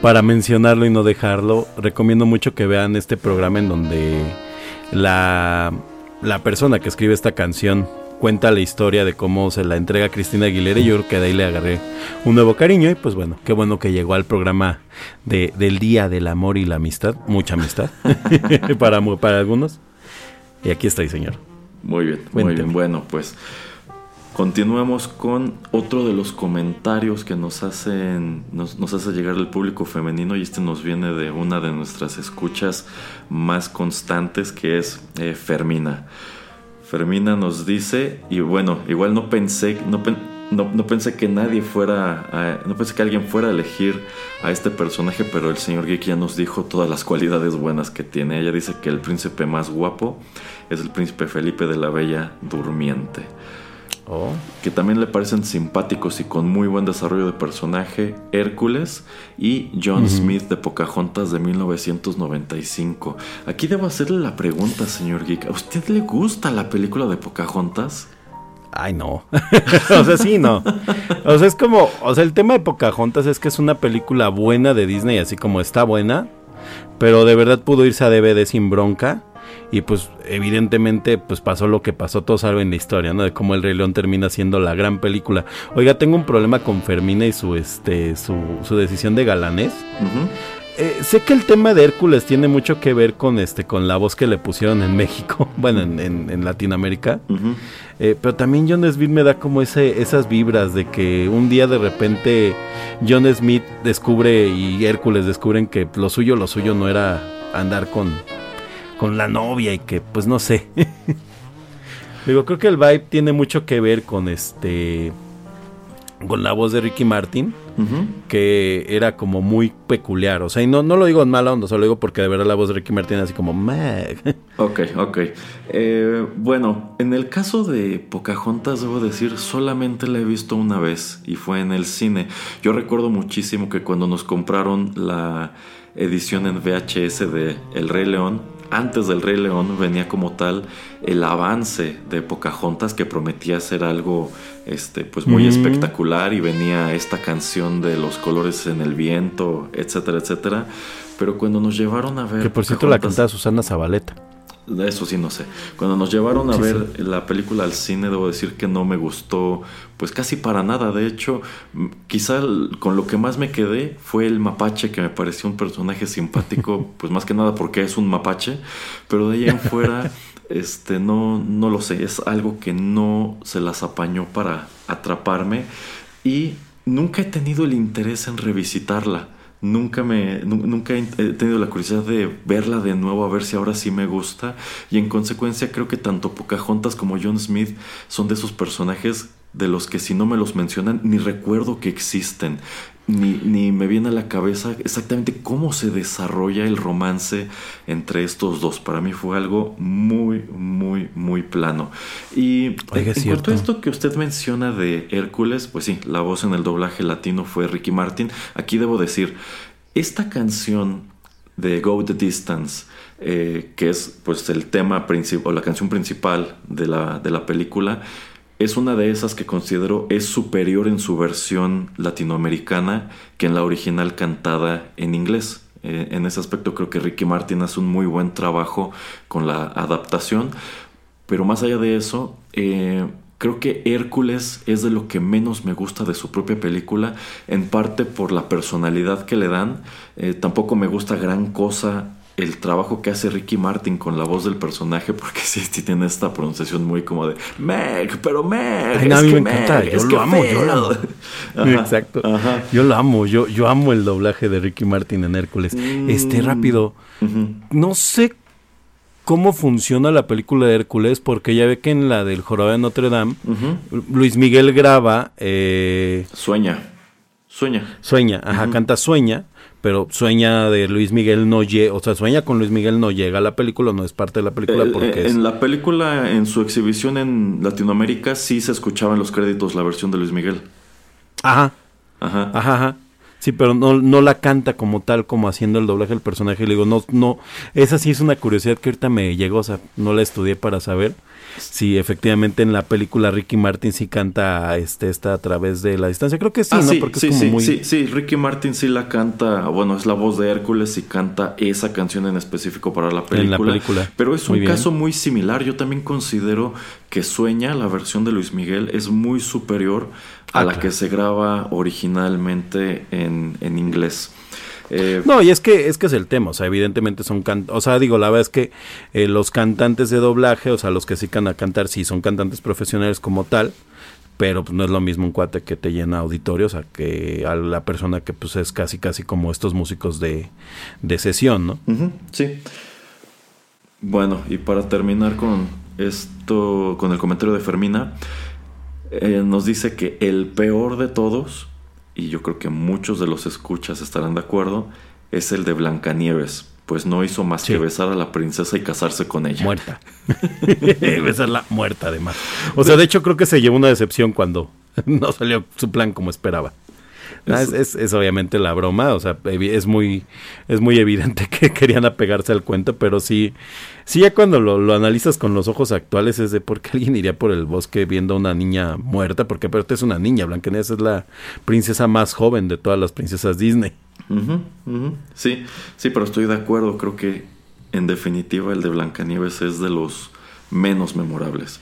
para mencionarlo y no dejarlo, recomiendo mucho que vean este programa en donde la, la persona que escribe esta canción cuenta la historia de cómo se la entrega a Cristina Aguilera y yo creo que de ahí le agarré un nuevo cariño y pues bueno, qué bueno que llegó al programa de, del Día del Amor y la Amistad, mucha amistad para, para algunos. Y aquí estoy, señor. Muy bien, muy bien. Bueno, pues continuamos con otro de los comentarios que nos hacen, nos, hace llegar el público femenino y este nos viene de una de nuestras escuchas más constantes que es eh, Fermina. Fermina nos dice, y bueno, igual no pensé, no, no, pensé que nadie fuera, no pensé que alguien fuera a elegir a este personaje, pero el señor Geek ya nos dijo todas las cualidades buenas que tiene. Ella dice que el príncipe más guapo es el príncipe Felipe de la Bella Durmiente. Oh. Que también le parecen simpáticos y con muy buen desarrollo de personaje Hércules y John Smith de Pocahontas de 1995. Aquí debo hacerle la pregunta, señor Geek. ¿A usted le gusta la película de Pocahontas? Ay, no. o sea, sí, no. O sea, es como, o sea, el tema de Pocahontas es que es una película buena de Disney, así como está buena, pero de verdad pudo irse a DVD sin bronca. Y pues evidentemente pues pasó lo que pasó, todos saben la historia, ¿no? De cómo el Rey León termina siendo la gran película. Oiga, tengo un problema con Fermina y su este su, su decisión de galanés. Eh, sé que el tema de Hércules tiene mucho que ver con este con la voz que le pusieron en México, bueno, en, Latinoamérica. Eh, pero también John Smith me da como ese, esas vibras de que un día de repente John Smith descubre y Hércules descubren que lo suyo, lo suyo no era andar con, con la novia y que pues no sé. Digo, creo que el vibe tiene mucho que ver con este con la voz de Ricky Martin, que era como muy peculiar. O sea, y no, no lo digo en mala onda, solo lo digo porque de verdad la voz de Ricky Martin es así como... ok, ok. Eh, bueno, en el caso de Pocahontas, debo decir, solamente la he visto una vez y fue en el cine. Yo recuerdo muchísimo que cuando nos compraron la edición en VHS de El Rey León, antes del Rey León venía como tal el avance de Pocahontas que prometía ser algo este, pues muy espectacular y venía esta canción de los colores en el viento, etcétera, etcétera. Pero cuando nos llevaron a ver... Que por cierto la cantaba Susana Zabaleta. Eso sí, no sé. Cuando nos llevaron a ver la película al cine, debo decir que no me gustó, pues casi para nada. De hecho, quizá con lo que más me quedé fue el mapache, que me pareció un personaje simpático, pues más que nada porque es un mapache. Pero de ahí en fuera, este, no, no lo sé. Es algo que no se las apañó para atraparme. Y nunca he tenido el interés en revisitarla nunca me nunca he tenido la curiosidad de verla de nuevo a ver si ahora sí me gusta y en consecuencia creo que tanto Pocahontas como John Smith son de esos personajes de los que si no me los mencionan ni recuerdo que existen ni, ni, me viene a la cabeza exactamente cómo se desarrolla el romance entre estos dos. Para mí fue algo muy, muy, muy plano. Y en cuanto a esto que usted menciona de Hércules, pues sí, la voz en el doblaje latino fue Ricky Martin. Aquí debo decir, esta canción de Go the Distance, eh, que es pues el tema principal, la canción principal de la, de la película, es una de esas que considero es superior en su versión latinoamericana que en la original cantada en inglés. Eh, en ese aspecto creo que Ricky Martin hace un muy buen trabajo con la adaptación, pero más allá de eso, eh, creo que Hércules es de lo que menos me gusta de su propia película, en parte por la personalidad que le dan. Eh, tampoco me gusta gran cosa el trabajo que hace Ricky Martin con la voz del personaje, porque sí, sí tiene esta pronunciación muy como de Meg, pero Meg. es a mí me encanta, yo lo amo, yo lo amo. Exacto. Yo lo amo, yo, yo amo el doblaje de Ricky Martin en Hércules. Este, mm. rápido. No sé cómo funciona la película de Hércules, porque ya ve que en la del Jorobado de Notre Dame, Luis Miguel graba. Eh, sueña. Sueña. Sueña, ajá, canta Sueña pero sueña de Luis Miguel no llega, o sea, sueña con Luis Miguel no llega a la película, no es parte de la película eh, porque En la película, en su exhibición en Latinoamérica, sí se escuchaba en los créditos la versión de Luis Miguel. Ajá. Ajá. Ajá, ajá. Sí, pero no, no la canta como tal, como haciendo el doblaje del personaje. Le digo, no, no, esa sí es una curiosidad que ahorita me llegó, o sea, no la estudié para saber si efectivamente en la película Ricky Martin sí canta este esta a través de la distancia. Creo que sí, ah, ¿no? Sí, Porque sí, es como sí, sí, sí, Ricky Martin sí la canta, bueno, es la voz de Hércules y canta esa canción en específico para la película. En la película. Pero es un caso muy similar. Yo también considero que Sueña, la versión de Luis Miguel, es muy superior a ah, la que se graba originalmente en, en inglés. Eh, no, y es que es que es el tema, o sea, evidentemente son o sea, digo, la verdad es que eh, los cantantes de doblaje, o sea, los que sí can a cantar, sí son cantantes profesionales como tal, pero pues no es lo mismo un cuate que te llena auditorio, o sea, que a la persona que pues es casi casi como estos músicos de, de sesión, ¿no? sí. Bueno, y para terminar con esto, con el comentario de Fermina, eh, nos dice que el peor de todos y yo creo que muchos de los escuchas estarán de acuerdo, es el de Blancanieves, pues no hizo más que besar a la princesa y casarse con ella. Muerta. Besarla muerta además. O sea, de hecho creo que se llevó una decepción cuando no salió su plan como esperaba. Ah, es, es, obviamente la broma, o sea, es muy, es muy evidente que querían apegarse al cuento, pero sí, sí ya cuando lo, analizas con los ojos actuales es de por qué alguien iría por el bosque viendo a una niña muerta, porque aparte es una niña, Blancanieves es la princesa más joven de todas las princesas Disney. Sí, sí, pero estoy de acuerdo, creo que en definitiva el de Blancanieves es de los menos memorables.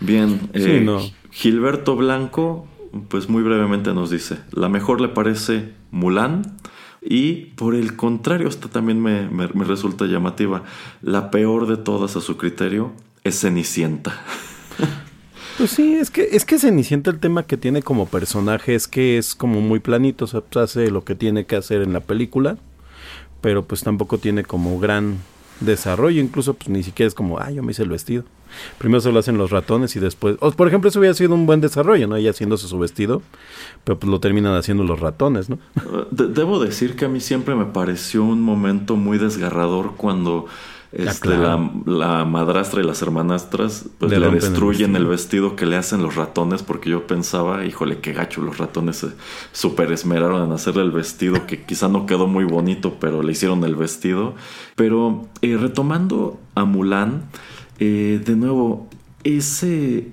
Bien, eh, Gilberto Blanco pues muy brevemente nos dice, la mejor le parece Mulan y por el contrario, esta también me, resulta llamativa, la peor de todas a su criterio es Cenicienta. Pues sí, es que, es que Cenicienta el tema que tiene como personaje es que es como muy planito, o sea, pues hace lo que tiene que hacer en la película, pero pues tampoco tiene como gran desarrollo, incluso pues ni siquiera es como, ah, yo me hice el vestido. Primero se lo hacen los ratones y después, o, por ejemplo, eso hubiera sido un buen desarrollo, ¿no? Ella haciéndose su vestido, pero pues lo terminan haciendo los ratones, ¿no? debo decir que a mí siempre me pareció un momento muy desgarrador cuando este, la, madrastra y las hermanastras pues, le, destruyen el vestido. que le hacen los ratones porque yo pensaba, híjole, qué gacho, los ratones se super esmeraron en hacerle el vestido que quizá no quedó muy bonito, pero le hicieron el vestido. Pero eh, retomando a Mulan, eh, de nuevo, es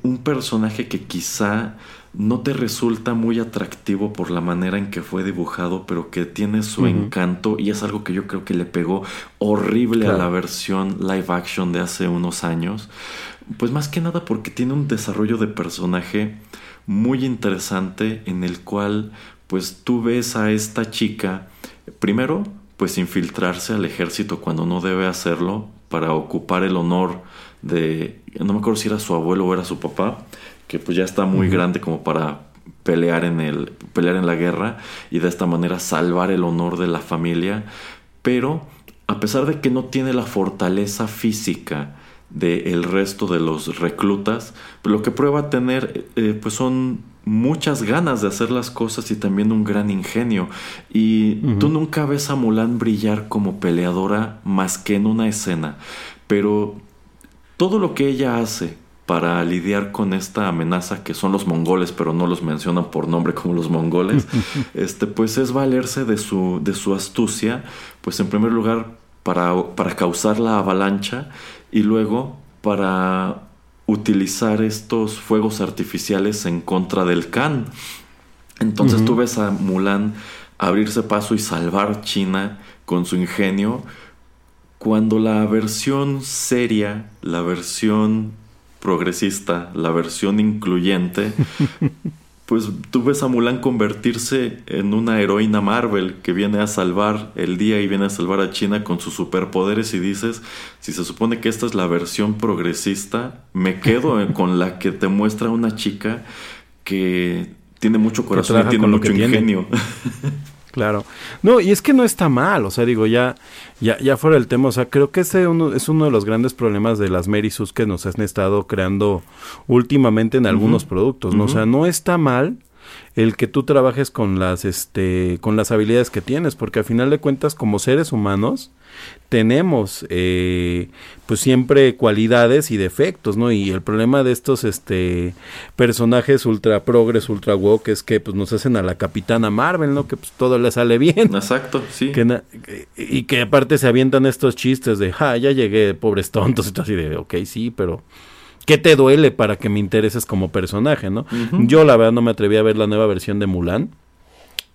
un personaje que quizá no te resulta muy atractivo por la manera en que fue dibujado, pero que tiene su encanto y es algo que yo creo que le pegó horrible a la versión live action de hace unos años. Pues más que nada porque tiene un desarrollo de personaje muy interesante en el cual pues tú ves a esta chica primero pues infiltrarse al ejército cuando no debe hacerlo para ocupar el honor de no me acuerdo si era su abuelo o era su papá que pues ya está muy grande como para pelear en el pelear en la guerra y de esta manera salvar el honor de la familia, pero a pesar de que no tiene la fortaleza física del resto de los reclutas, lo que prueba tener eh, pues son muchas ganas de hacer las cosas y también un gran ingenio. Y tú nunca ves a Mulan brillar como peleadora más que en una escena, pero todo lo que ella hace para lidiar con esta amenaza que son los mongoles, pero no los mencionan por nombre como los mongoles, este, pues es valerse de su, de su astucia, pues en primer lugar para, para causar la avalancha y luego para utilizar estos fuegos artificiales en contra del Khan. Entonces tú ves a Mulan abrirse paso y salvar China con su ingenio, cuando la versión seria, la versión progresista, la versión incluyente, pues tú ves a Mulan convertirse en una heroína Marvel que viene a salvar el día y viene a salvar a China con sus superpoderes y dices, si se supone que esta es la versión progresista, me quedo con la que te muestra una chica que tiene mucho corazón y tiene mucho ingenio. Claro. No, y es que no está mal, o sea, digo, ya, ya, ya fuera el tema, o sea, creo que ese uno, es uno de los grandes problemas de las Mary que nos han estado creando últimamente en algunos productos, ¿no? O sea, no está mal el que tú trabajes con las este con las habilidades que tienes porque al final de cuentas como seres humanos tenemos eh, pues siempre cualidades y defectos no y el problema de estos este personajes ultra progres ultra woke es que pues nos hacen a la capitana Marvel no que pues todo le sale bien. Exacto sí. Y que aparte se avientan estos chistes de ja ya llegué pobres tontos y todo así de ok sí pero ¿Qué te duele para que me intereses como personaje, no? Yo la verdad no me atreví a ver la nueva versión de Mulan.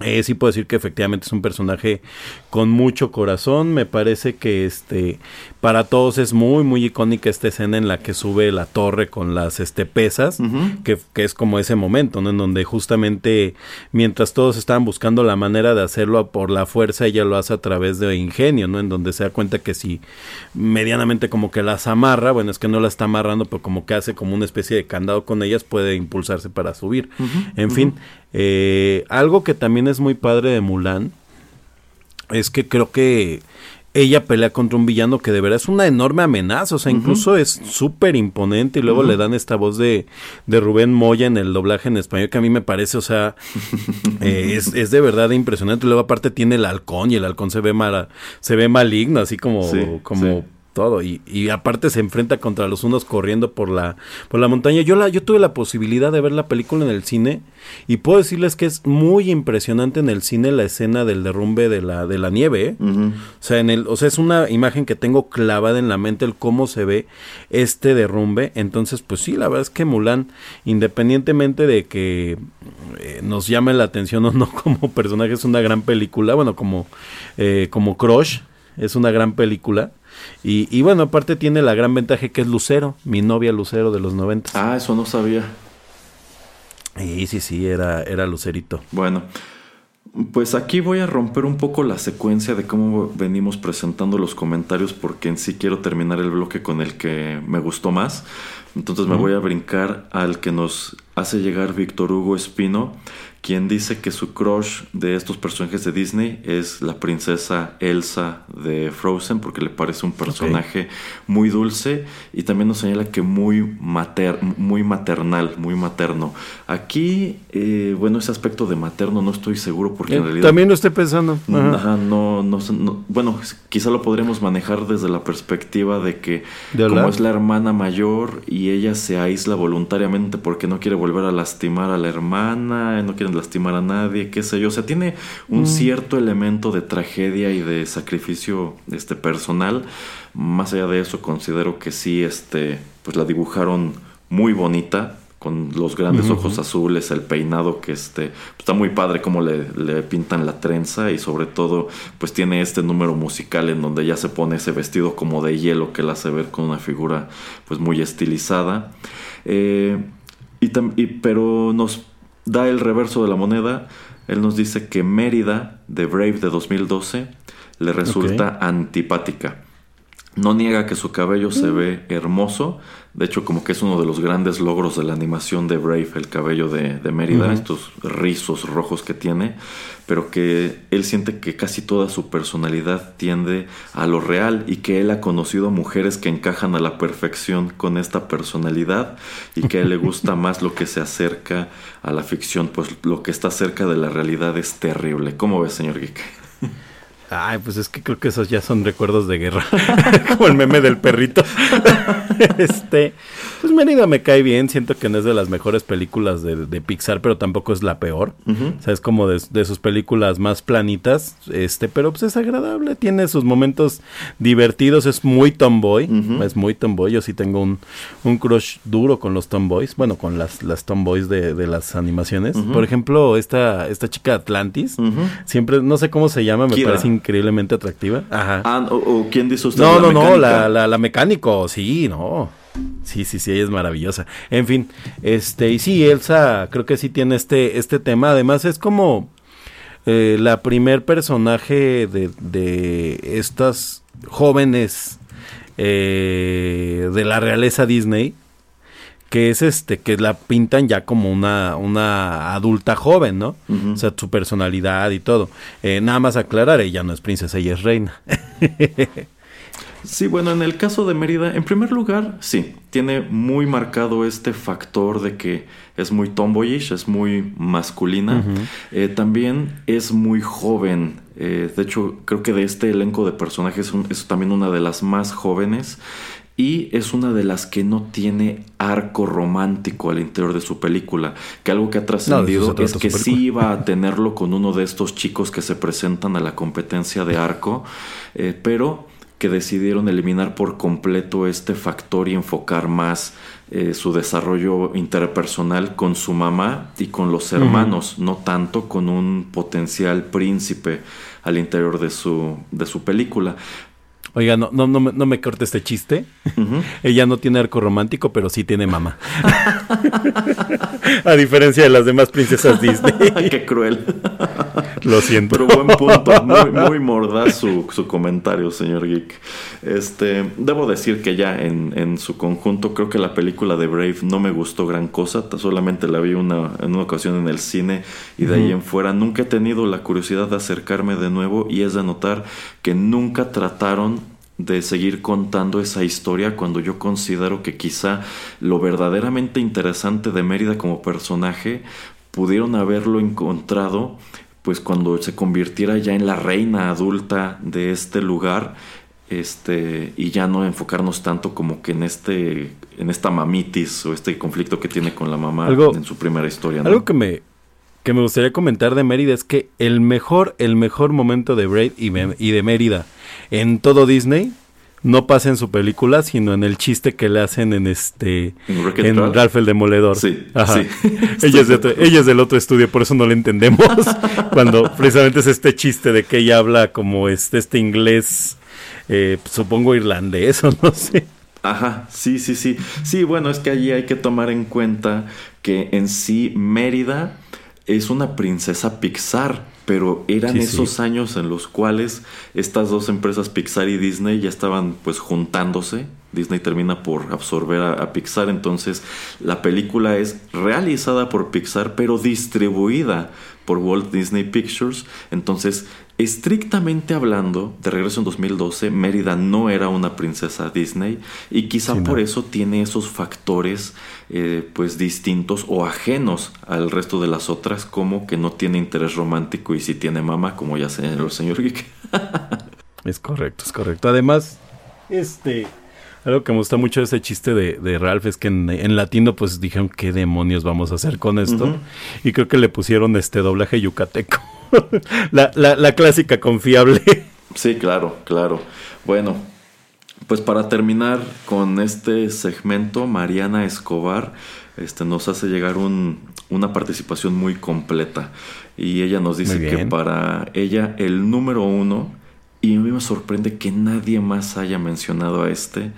Eh, sí puedo decir que efectivamente es un personaje con mucho corazón. Me parece que este para todos es muy muy icónica esta escena en la que sube la torre con las este pesas, que, que, es como ese momento, ¿no? En donde justamente mientras todos estaban buscando la manera de hacerlo por la fuerza, ella lo hace a través de ingenio, ¿no? En donde se da cuenta que si medianamente como que las amarra, bueno, es que no la está amarrando, pero como que hace como una especie de candado con ellas, puede impulsarse para subir. en fin, eh, algo que también es muy padre de Mulan es que creo que ella pelea contra un villano que de verdad es una enorme amenaza, o sea, incluso es súper imponente y luego le dan esta voz de, de, Rubén Moya en el doblaje en español que a mí me parece, o sea, eh, es, es, de verdad impresionante. Luego aparte tiene el halcón y el halcón se ve mal, se ve maligno, así como, como todo. Y, y, aparte se enfrenta contra los unos corriendo por la por la montaña. Yo la yo tuve la posibilidad de ver la película en el cine y puedo decirles que es muy impresionante en el cine la escena del derrumbe de la de la nieve ¿eh? o sea en el o sea es una imagen que tengo clavada en la mente el cómo se ve este derrumbe. Entonces pues sí la verdad es que Mulan independientemente de que eh, nos llame la atención o no como personaje es una gran película. Bueno como eh, como Crush es una gran película y, bueno, aparte tiene la gran ventaja que es Lucero, mi novia Lucero de los 90. Ah, eso no sabía. Y sí, sí, era, era Lucerito. Bueno, pues aquí voy a romper un poco la secuencia de cómo venimos presentando los comentarios porque en sí quiero terminar el bloque con el que me gustó más. Entonces me voy a brincar al que nos hace llegar Víctor Hugo Espino, quien dice que su crush de estos personajes de Disney es la princesa Elsa de Frozen porque le parece un personaje muy dulce y también nos señala que muy, mater muy maternal, muy materno. Aquí, eh, bueno, ese aspecto de materno no estoy seguro porque en eh, realidad... También lo estoy pensando. Ajá. no, no, bueno, quizá lo podremos manejar desde la perspectiva de que como es la hermana mayor y ella se aísla voluntariamente porque no quiere volver a lastimar a la hermana, no quiere lastimar a nadie, qué sé yo. O sea, tiene un mm. cierto elemento de tragedia y de sacrificio este, personal. Más allá de eso, considero que sí, este, pues la dibujaron muy bonita con los grandes ojos azules, el peinado que este está muy padre como le, le, pintan la trenza y sobre todo pues tiene este número musical en donde ya se pone ese vestido como de hielo que la hace ver con una figura pues muy estilizada eh, y, y, pero nos da el reverso de la moneda. Él nos dice que Mérida, de Brave de 2012, le resulta antipática. No niega que su cabello se mm. ve hermoso, de hecho como que es uno de los grandes logros de la animación de Brave, el cabello de, Mérida, estos rizos rojos que tiene, pero que él siente que casi toda su personalidad tiende a lo real y que él ha conocido mujeres que encajan a la perfección con esta personalidad y que a él le gusta más lo que se acerca a la ficción, pues lo que está cerca de la realidad es terrible. ¿Cómo ves, señor Geek? Ay, pues es que creo que esos ya son recuerdos de guerra. Como el meme del perrito. este. Pues Mérida me cae bien. Siento que no es de las mejores películas de, Pixar, pero tampoco es la peor. O sea, es como de, sus películas más planitas. Este, pero pues es agradable. Tiene sus momentos divertidos. Es muy tomboy. Es muy tomboy. Yo sí tengo un, un crush duro con los tomboys. Bueno, con las, las tomboys de, de las animaciones. Por ejemplo, esta, esta chica Atlantis. Siempre, no sé cómo se llama, me parece increíblemente atractiva. Ajá. Ah, o, quién dice usted? No, no, no, la, la, mecánico, sí, no. Sí, sí, sí, ella es maravillosa. En fin, este, y sí, Elsa creo que sí tiene este, este tema. Además, es como eh, la primer personaje de, de estas jóvenes eh, de la realeza Disney que es este, que la pintan ya como una, una adulta joven, ¿no? O sea, su personalidad y todo. Eh, nada más aclarar, ella no es princesa, ella es reina. sí, bueno, en el caso de Mérida, en primer lugar, sí, tiene muy marcado este factor de que es muy tomboyish, es muy masculina. Eh, también es muy joven. Eh, de hecho, creo que de este elenco de personajes es también una de las más jóvenes y es una de las que no tiene arco romántico al interior de su película, que algo que ha trascendido es que sí iba a tenerlo con uno de estos chicos que se presentan a la competencia de arco, eh, pero que decidieron eliminar por completo este factor y enfocar más eh, su desarrollo interpersonal con su mamá y con los hermanos, no tanto con un potencial príncipe al interior de su, de su película. Oiga, no, no, no, no me corte este chiste. Ella no tiene arco romántico, pero sí tiene mamá. A diferencia de las demás princesas Disney. Qué cruel. Lo siento. Pero buen punto. Muy, muy mordaz su, su, comentario, señor Geek. Este, debo decir que ya en, en, su conjunto, creo que la película de Brave no me gustó gran cosa. Solamente la vi una, en una ocasión en el cine y de ahí en fuera. Nunca he tenido la curiosidad de acercarme de nuevo y es de notar que nunca trataron de seguir contando esa historia cuando yo considero que quizá lo verdaderamente interesante de Mérida como personaje pudieron haberlo encontrado pues cuando se convirtiera ya en la reina adulta de este lugar este y ya no enfocarnos tanto como que en este en esta mamitis o este conflicto que tiene con la mamá en su primera historia algo que me que me gustaría comentar de Mérida es que el mejor el mejor momento de Braid y, y de Mérida en todo Disney no pasa en su película, sino en el chiste que le hacen en este en, Ralph el Demoledor. Sí, Ajá. ella, es ella, es del otro estudio, por eso no la entendemos. cuando precisamente es este chiste de que ella habla como este, este inglés, eh, supongo irlandés o no sé. Ajá, sí, sí, sí. Sí, bueno, es que allí hay que tomar en cuenta que en sí Mérida es una princesa Pixar pero eran esos años en los cuales estas dos empresas Pixar y Disney ya estaban pues juntándose. Disney termina por absorber a, Pixar, entonces la película es realizada por Pixar pero distribuida por Walt Disney Pictures, entonces Estrictamente hablando, de regreso en 2012, Mérida no era una princesa Disney y quizá por eso tiene esos factores eh, pues distintos o ajenos al resto de las otras, como que no tiene interés romántico y si tiene mamá, como ya señaló el señor Geek. es correcto, es correcto. Además, este, algo que me gusta mucho de ese chiste de, Ralph es que en, latino pues dijeron qué demonios vamos a hacer con esto y creo que le pusieron este doblaje yucateco. la, la, clásica confiable. Sí, claro, claro. Bueno, pues para terminar con este segmento, Mariana Escobar este, nos hace llegar un, una participación muy completa. Y ella nos dice que para ella el número uno, y a mí me sorprende que nadie más haya mencionado a este,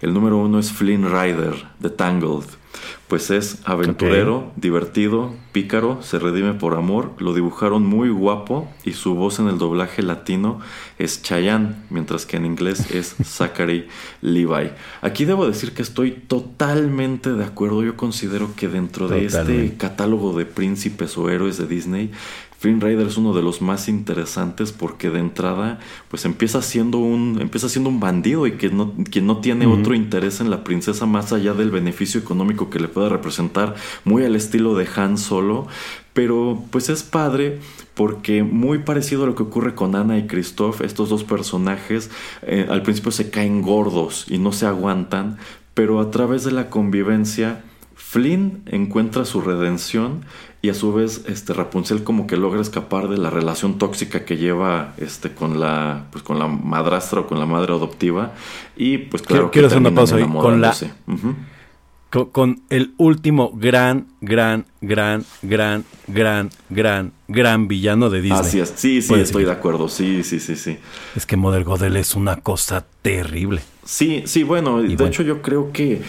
el número uno es Flynn Rider de Tangled. Pues es aventurero, divertido, pícaro, se redime por amor, lo dibujaron muy guapo y su voz en el doblaje latino es Chayanne, mientras que en inglés es Zachary Levi. Aquí debo decir que estoy totalmente de acuerdo, yo considero que dentro de este catálogo de príncipes o héroes de Disney, Flynn Rider es uno de los más interesantes porque de entrada pues empieza siendo un empieza siendo un bandido y que no, que no tiene otro interés en la princesa más allá del beneficio económico que le pueda representar muy al estilo de Han Solo. Pero pues es padre porque muy parecido a lo que ocurre con Ana y Christoph, estos dos personajes eh, al principio se caen gordos y no se aguantan, pero a través de la convivencia, Flynn encuentra su redención y a su vez este Rapunzel como que logra escapar de la relación tóxica que lleva este con la pues con la madrastra o con la madre adoptiva y pues claro quiero, hacer una pausa ahí con la con, el último gran gran gran gran gran gran gran villano de Disney. Así es. Sí, sí, estoy de acuerdo. Sí, sí, sí, sí. Es que Mother Godel es una cosa terrible. Sí, sí, bueno, de hecho yo creo que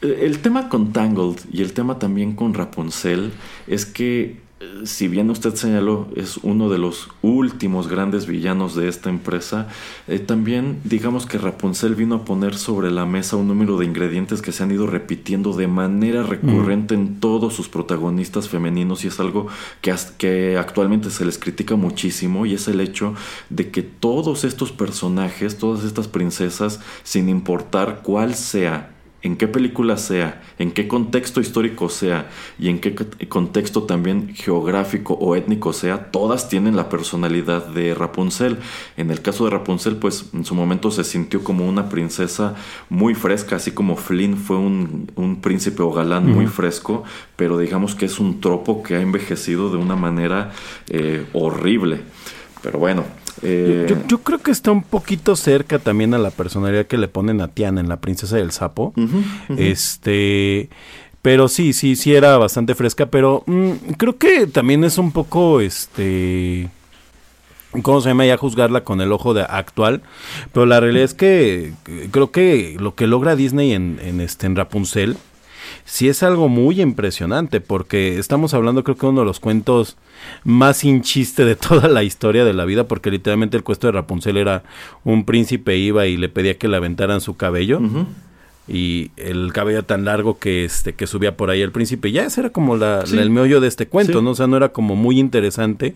el tema con Tangled y el tema también con Rapunzel es que, eh, si bien usted señaló, es uno de los últimos grandes villanos de esta empresa, eh, también digamos que Rapunzel vino a poner sobre la mesa un número de ingredientes que se han ido repitiendo de manera recurrente en todos sus protagonistas femeninos y es algo que, que actualmente se les critica muchísimo y es el hecho de que todos estos personajes, todas estas princesas, sin importar cuál sea en qué película sea, en qué contexto histórico sea y en qué contexto también geográfico o étnico sea, todas tienen la personalidad de Rapunzel. En el caso de Rapunzel, pues en su momento se sintió como una princesa muy fresca, así como Flynn fue un, príncipe o galán muy fresco, pero digamos que es un tropo que ha envejecido de una manera eh, horrible. Pero bueno, eh, yo, creo que está un poquito cerca también a la personalidad que le ponen a Tiana en La Princesa del Sapo. Este. Pero sí, sí, sí era bastante fresca, pero mm, creo que también es un poco, este... ¿Cómo se llama? Ya juzgarla con el ojo de actual. Pero la realidad es que creo que lo que logra Disney en, en, este, en Rapunzel sí es algo muy impresionante porque estamos hablando creo que uno de los cuentos más sin chiste de toda la historia de la vida porque literalmente el cuento de Rapunzel era un príncipe iba y le pedía que le aventaran su cabello y el cabello tan largo que este que subía por ahí el príncipe ya ese era como la, el meollo de este cuento no o sea no era como muy interesante.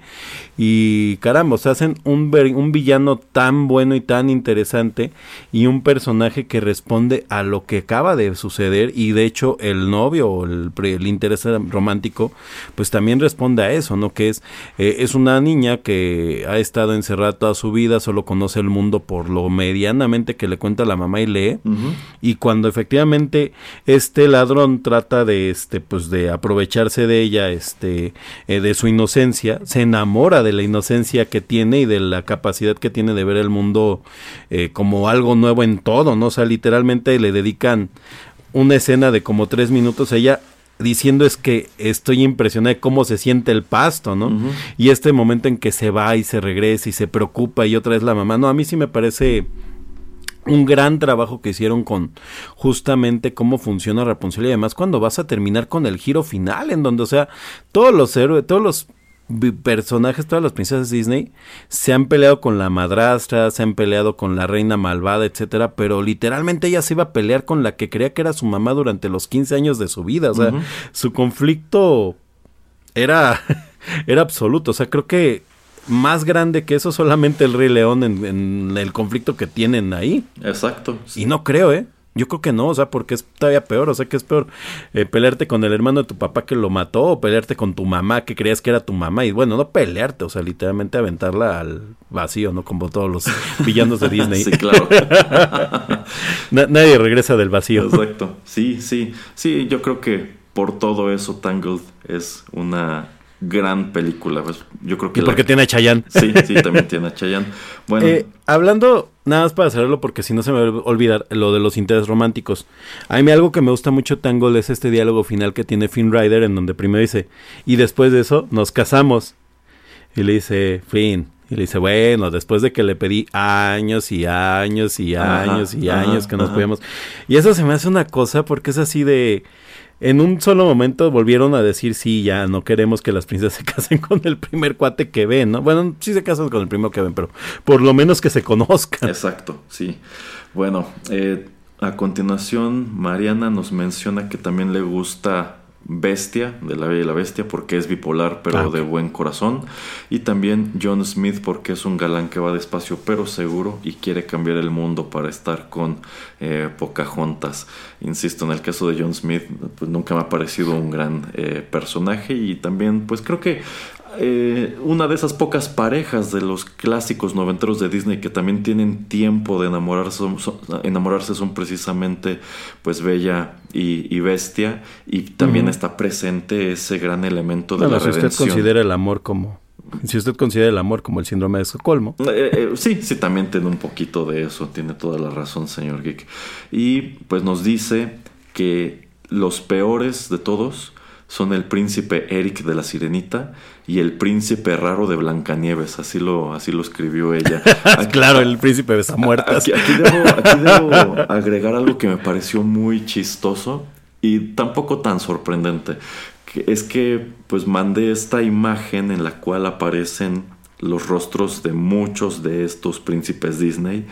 Y caramba o sea hacen un un villano tan bueno y tan interesante y un personaje que responde a lo que acaba de suceder y de hecho el novio o el, el interés romántico pues también responde a eso no que es eh, es una niña que ha estado encerrada toda su vida solo conoce el mundo por lo medianamente que le cuenta la mamá y lee y cuando efectivamente este ladrón trata de este pues de aprovecharse de ella este eh, de su inocencia se enamora de la inocencia que tiene y de la capacidad que tiene de ver el mundo eh, como algo nuevo en todo no o sea literalmente le dedican una escena de como tres minutos ella diciendo es que estoy impresionada de cómo se siente el pasto, ¿no? Y este momento en que se va y se regresa y se preocupa y otra vez la mamá, no, a mí sí me parece un gran trabajo que hicieron con justamente cómo funciona Rapunzel y además cuando vas a terminar con el giro final en donde o sea todos los héroes todos los personajes todas las princesas Disney se han peleado con la madrastra se han peleado con la reina malvada etcétera pero literalmente ella se iba a pelear con la que creía que era su mamá durante los 15 años de su vida o sea su conflicto era era absoluto o sea creo que más grande que eso solamente el Rey León en, el conflicto que tienen ahí. Exacto. Y no creo, ¿eh? Yo creo que no, o sea, porque es todavía peor, o sea, que es peor eh, pelearte con el hermano de tu papá que lo mató o pelearte con tu mamá que creías que era tu mamá y bueno, no pelearte, o sea, literalmente aventarla al vacío, ¿no? Como todos los villanos de Disney. sí, claro. nadie regresa del vacío. Exacto, sí, sí, sí, yo creo que por todo eso Tangled es una gran película. Pues, yo creo que y porque tiene a Chayanne. Sí, sí, también tiene a Chayanne. Bueno. Eh, hablando, nada más para hacerlo, porque si no se me va a olvidar lo de los intereses románticos. A mí algo que me gusta mucho Tangle es este diálogo final que tiene Finn Rider, en donde primero dice, y después de eso nos casamos. Y le dice, Finn, y le dice, bueno, después de que le pedí años y años y años y años que nos podíamos. Y eso se me hace una cosa porque es así de en un solo momento volvieron a decir, sí, ya no queremos que las princesas se casen con el primer cuate que ven, ¿no? Bueno, sí se casan con el primero que ven, pero por lo menos que se conozcan. Exacto, sí. Bueno, eh, a continuación, Mariana nos menciona que también le gusta Bestia, de la Bella y la Bestia, porque es bipolar pero de buen corazón. Y también John Smith, porque es un galán que va despacio pero seguro y quiere cambiar el mundo para estar con eh, Pocahontas. Insisto, en el caso de John Smith, pues nunca me ha parecido un gran eh, personaje y también, pues creo que eh, una de esas pocas parejas de los clásicos noventeros de Disney que también tienen tiempo de enamorarse, son, enamorarse son precisamente pues Bella y, Bestia y también está presente ese gran elemento de la si usted considera el amor como si usted considera el amor como el síndrome de Estocolmo. Eh, eh, sí, sí, también tiene un poquito de eso, tiene toda la razón, señor Geek. Y pues nos dice que los peores de todos son el príncipe Eric de la Sirenita y el príncipe raro de Blancanieves, así lo, así lo escribió ella. claro, el príncipe de muertas. Aquí, aquí, debo, aquí debo agregar algo que me pareció muy chistoso y tampoco tan sorprendente. Que es que pues mandé esta imagen en la cual aparecen los rostros de muchos de estos príncipes Disney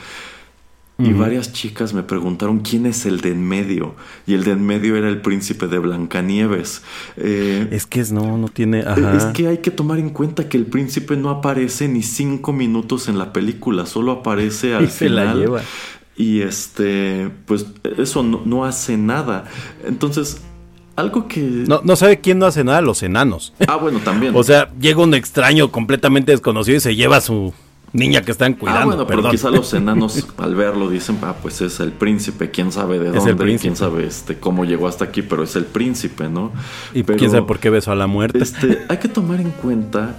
y varias chicas me preguntaron quién es el de en medio. Y el de en medio era el príncipe de Blancanieves. Eh, es que es, no, no tiene. Es que hay que tomar en cuenta que el príncipe no aparece ni cinco minutos en la película, solo aparece al final. la lleva. Y este, pues eso no, hace nada. Entonces, algo que. No, no sabe quién no hace nada, los enanos. Ah, bueno, también. o sea, llega un extraño completamente desconocido y se lleva su niña que están cuidando. Ah, bueno, pero quizá los enanos al verlo dicen, ah, pues es el príncipe, quién sabe de dónde, quién sabe este, cómo llegó hasta aquí, pero es el príncipe, ¿no? Y quién sabe por qué besó a la muerte. Este, hay que tomar en cuenta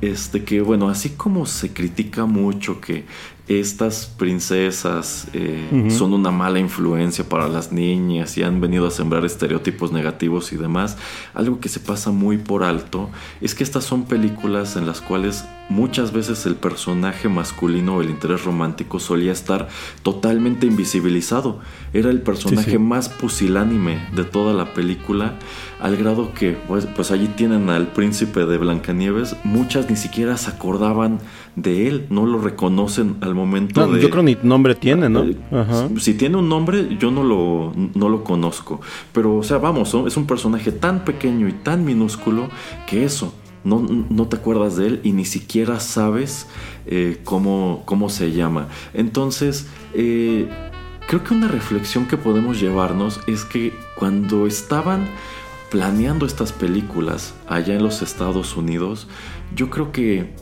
este que, bueno, así como se critica mucho que estas princesas eh, son una mala influencia para las niñas y han venido a sembrar estereotipos negativos y demás, algo que se pasa muy por alto es que estas son películas en las cuales muchas veces el personaje masculino o el interés romántico solía estar totalmente invisibilizado. Era el personaje más pusilánime de toda la película, al grado que, pues, pues allí tienen al príncipe de Blancanieves, muchas ni siquiera se acordaban de él, no lo reconocen al momento de... Yo creo ni nombre tiene, ¿no? Eh, si tiene un nombre, yo no lo, no lo conozco. Pero, o sea, vamos, es un personaje tan pequeño y tan minúsculo que eso, no, no, te acuerdas de él y ni siquiera sabes eh, cómo, cómo, se llama. Entonces, eh, creo que una reflexión que podemos llevarnos es que cuando estaban planeando estas películas allá en los Estados Unidos, yo creo que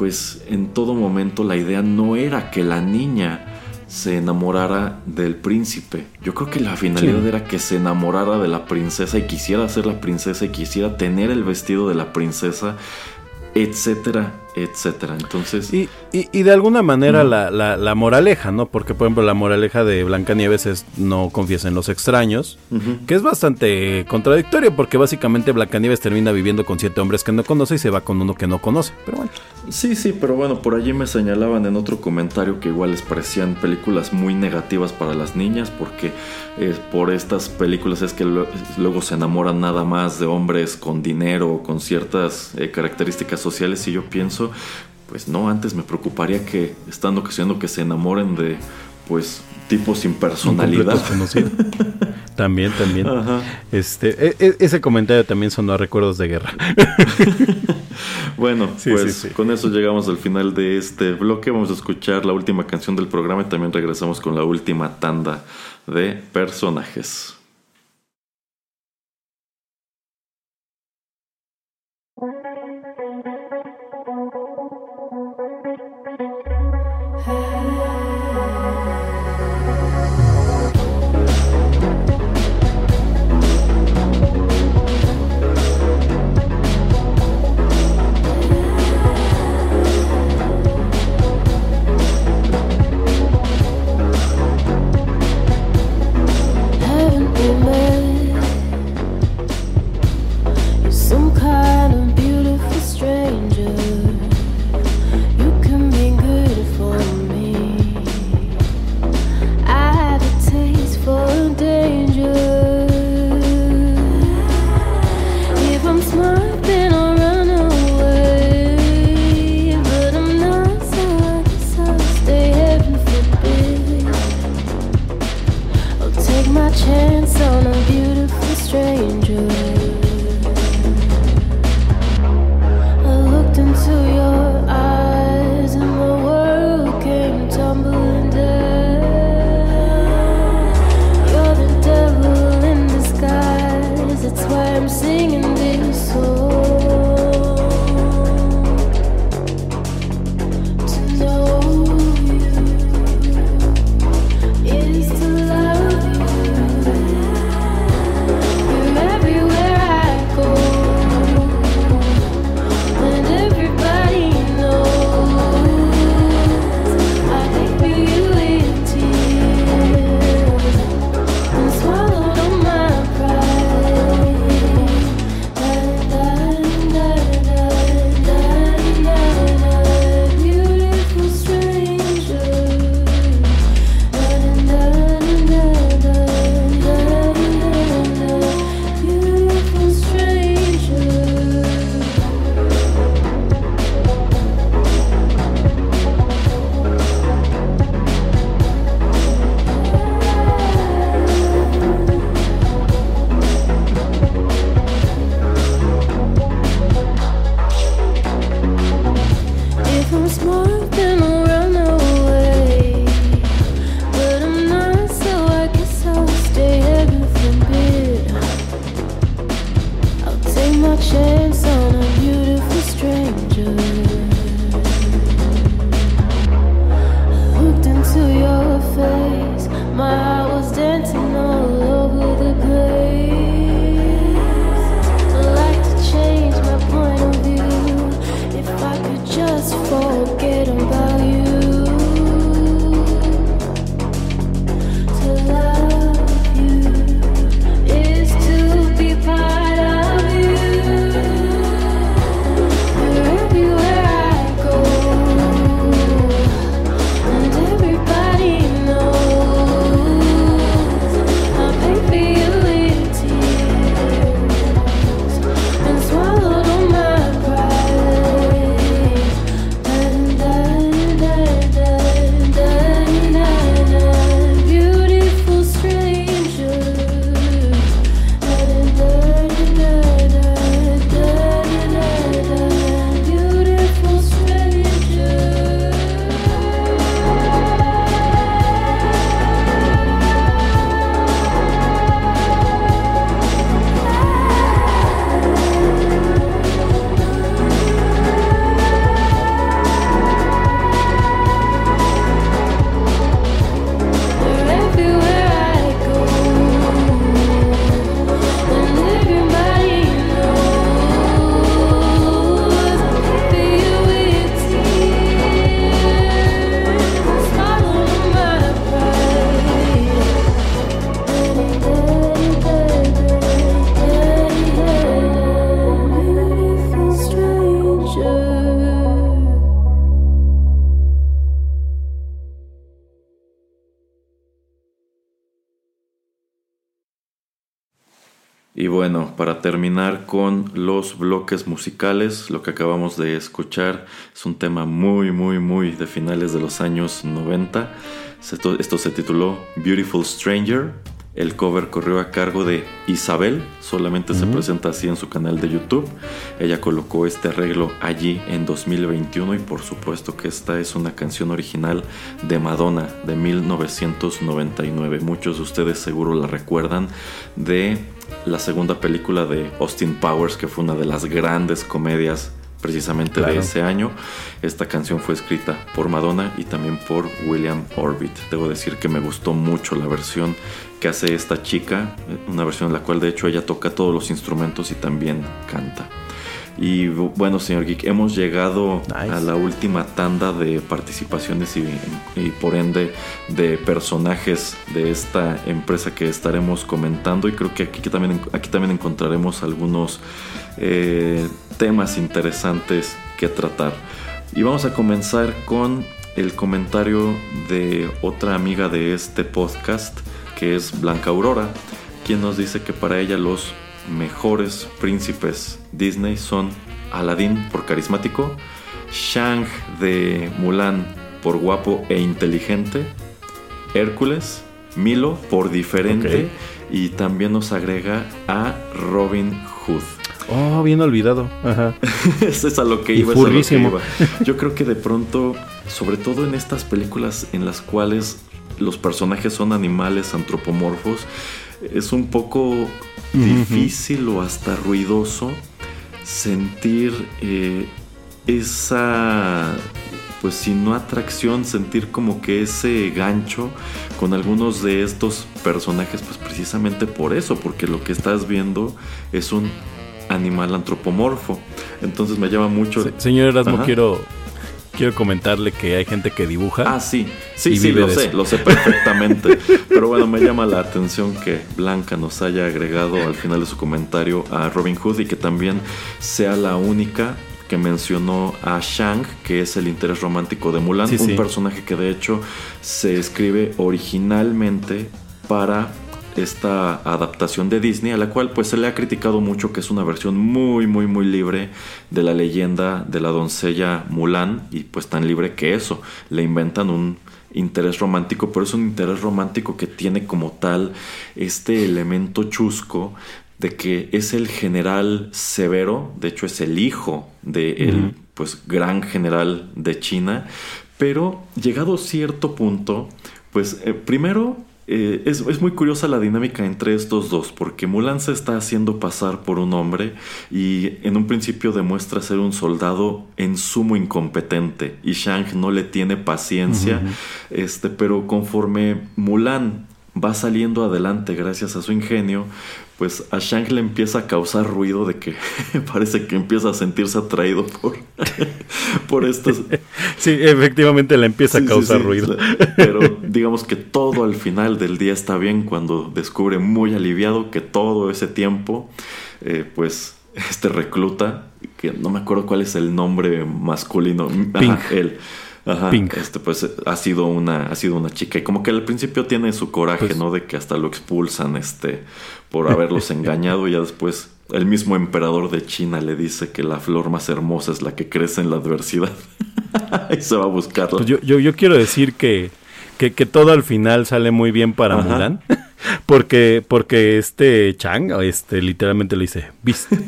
pues en todo momento la idea no era que la niña se enamorara del príncipe. Yo creo que la finalidad era que se enamorara de la princesa y quisiera ser la princesa y quisiera tener el vestido de la princesa, etcétera, etcétera. Entonces. Y, y, de alguna manera la, la, moraleja, ¿no? Porque, por ejemplo, la moraleja de Blancanieves es no confíes en los extraños, que es bastante contradictorio, porque básicamente Blancanieves termina viviendo con siete hombres que no conoce y se va con uno que no conoce. Pero bueno. Sí, sí, pero bueno, por allí me señalaban en otro comentario que igual les parecían películas muy negativas para las niñas, porque eh, por estas películas es que luego se enamoran nada más de hombres con dinero, con ciertas eh, características sociales, y yo pienso pues no, antes me preocuparía que están ocasionando que se enamoren de pues tipos sin personalidad. también, también. Este, e, e, ese comentario también sonó a recuerdos de guerra. bueno, pues con eso llegamos al final de este bloque. Vamos a escuchar la última canción del programa y también regresamos con la última tanda de personajes. Los bloques musicales, lo que acabamos de escuchar es un tema muy, muy, muy de finales de los años 90. Esto, esto se tituló Beautiful Stranger el cover corrió a cargo de Isabel, solamente se presenta así en su canal de YouTube. Ella colocó este arreglo allí en 2021 y por supuesto que esta es una canción original de Madonna de 1999. Muchos de ustedes seguro la recuerdan de la segunda película de Austin Powers, que fue una de las grandes comedias precisamente de ese año. Esta canción fue escrita por Madonna y también por William Orbit. Debo decir que me gustó mucho la versión que hace esta chica, una versión en la cual de hecho ella toca todos los instrumentos y también canta. Y bueno, señor Geek, hemos llegado a la última tanda de participaciones y, por ende de personajes de esta empresa que estaremos comentando. Y creo que aquí, también, aquí también encontraremos algunos eh, temas interesantes que tratar. Y vamos a comenzar con el comentario de otra amiga de este podcast, que es Blanca Aurora, quien nos dice que para ella los mejores príncipes Disney son Aladdin por carismático, Shang de Mulan por guapo e inteligente, Hércules, Milo por diferente y también nos agrega a Robin Hood. Oh, bien olvidado. Eso es a lo que iba. Yo creo que de pronto, sobre todo en estas películas en las cuales los personajes son animales antropomorfos, es un poco difícil o hasta ruidoso sentir eh, esa, pues si no atracción, sentir como que ese gancho con algunos de estos personajes, pues precisamente por eso, porque lo que estás viendo es un animal antropomorfo. Entonces me llama mucho... señor Erasmo, quiero quiero comentarle que hay gente que dibuja. Ah, sí, sí, sí, lo sé, lo sé perfectamente. Pero bueno, me llama la atención que Blanca nos haya agregado al final de su comentario a Robin Hood y que también sea la única que mencionó a Shang, que es el interés romántico de Mulan, un personaje que de hecho se escribe originalmente para esta adaptación de Disney, a la cual pues se le ha criticado mucho que es una versión muy muy muy libre de la leyenda de la doncella Mulan y pues tan libre que eso, le inventan un interés romántico, pero es un interés romántico que tiene como tal este elemento chusco de que es el general severo, de hecho es el hijo del pues gran general de China, pero llegado a cierto punto, pues eh, primero eh, es, muy curiosa la dinámica entre estos dos, porque Mulan se está haciendo pasar por un hombre y en un principio demuestra ser un soldado en sumo incompetente y Shang no le tiene paciencia, este, pero conforme Mulan va saliendo adelante gracias a su ingenio, pues a Shang le empieza a causar ruido de que parece que empieza a sentirse atraído por, por estos. Sí, efectivamente le empieza a causar ruido. Pero digamos que todo al final del día está bien cuando descubre muy aliviado que todo ese tiempo, eh, pues este recluta, que no me acuerdo cuál es el nombre masculino, Pink. él este, pues ha sido una, ha sido una chica. Y como que al principio tiene su coraje, pues ¿no? De que hasta lo expulsan, este, por haberlos engañado. Y ya después el mismo emperador de China le dice que la flor más hermosa es la que crece en la adversidad. y se va a buscarla. Pues yo, yo, quiero decir que, que, todo al final sale muy bien para Mulan. Porque, porque este Chang, este, literalmente le dice, viste.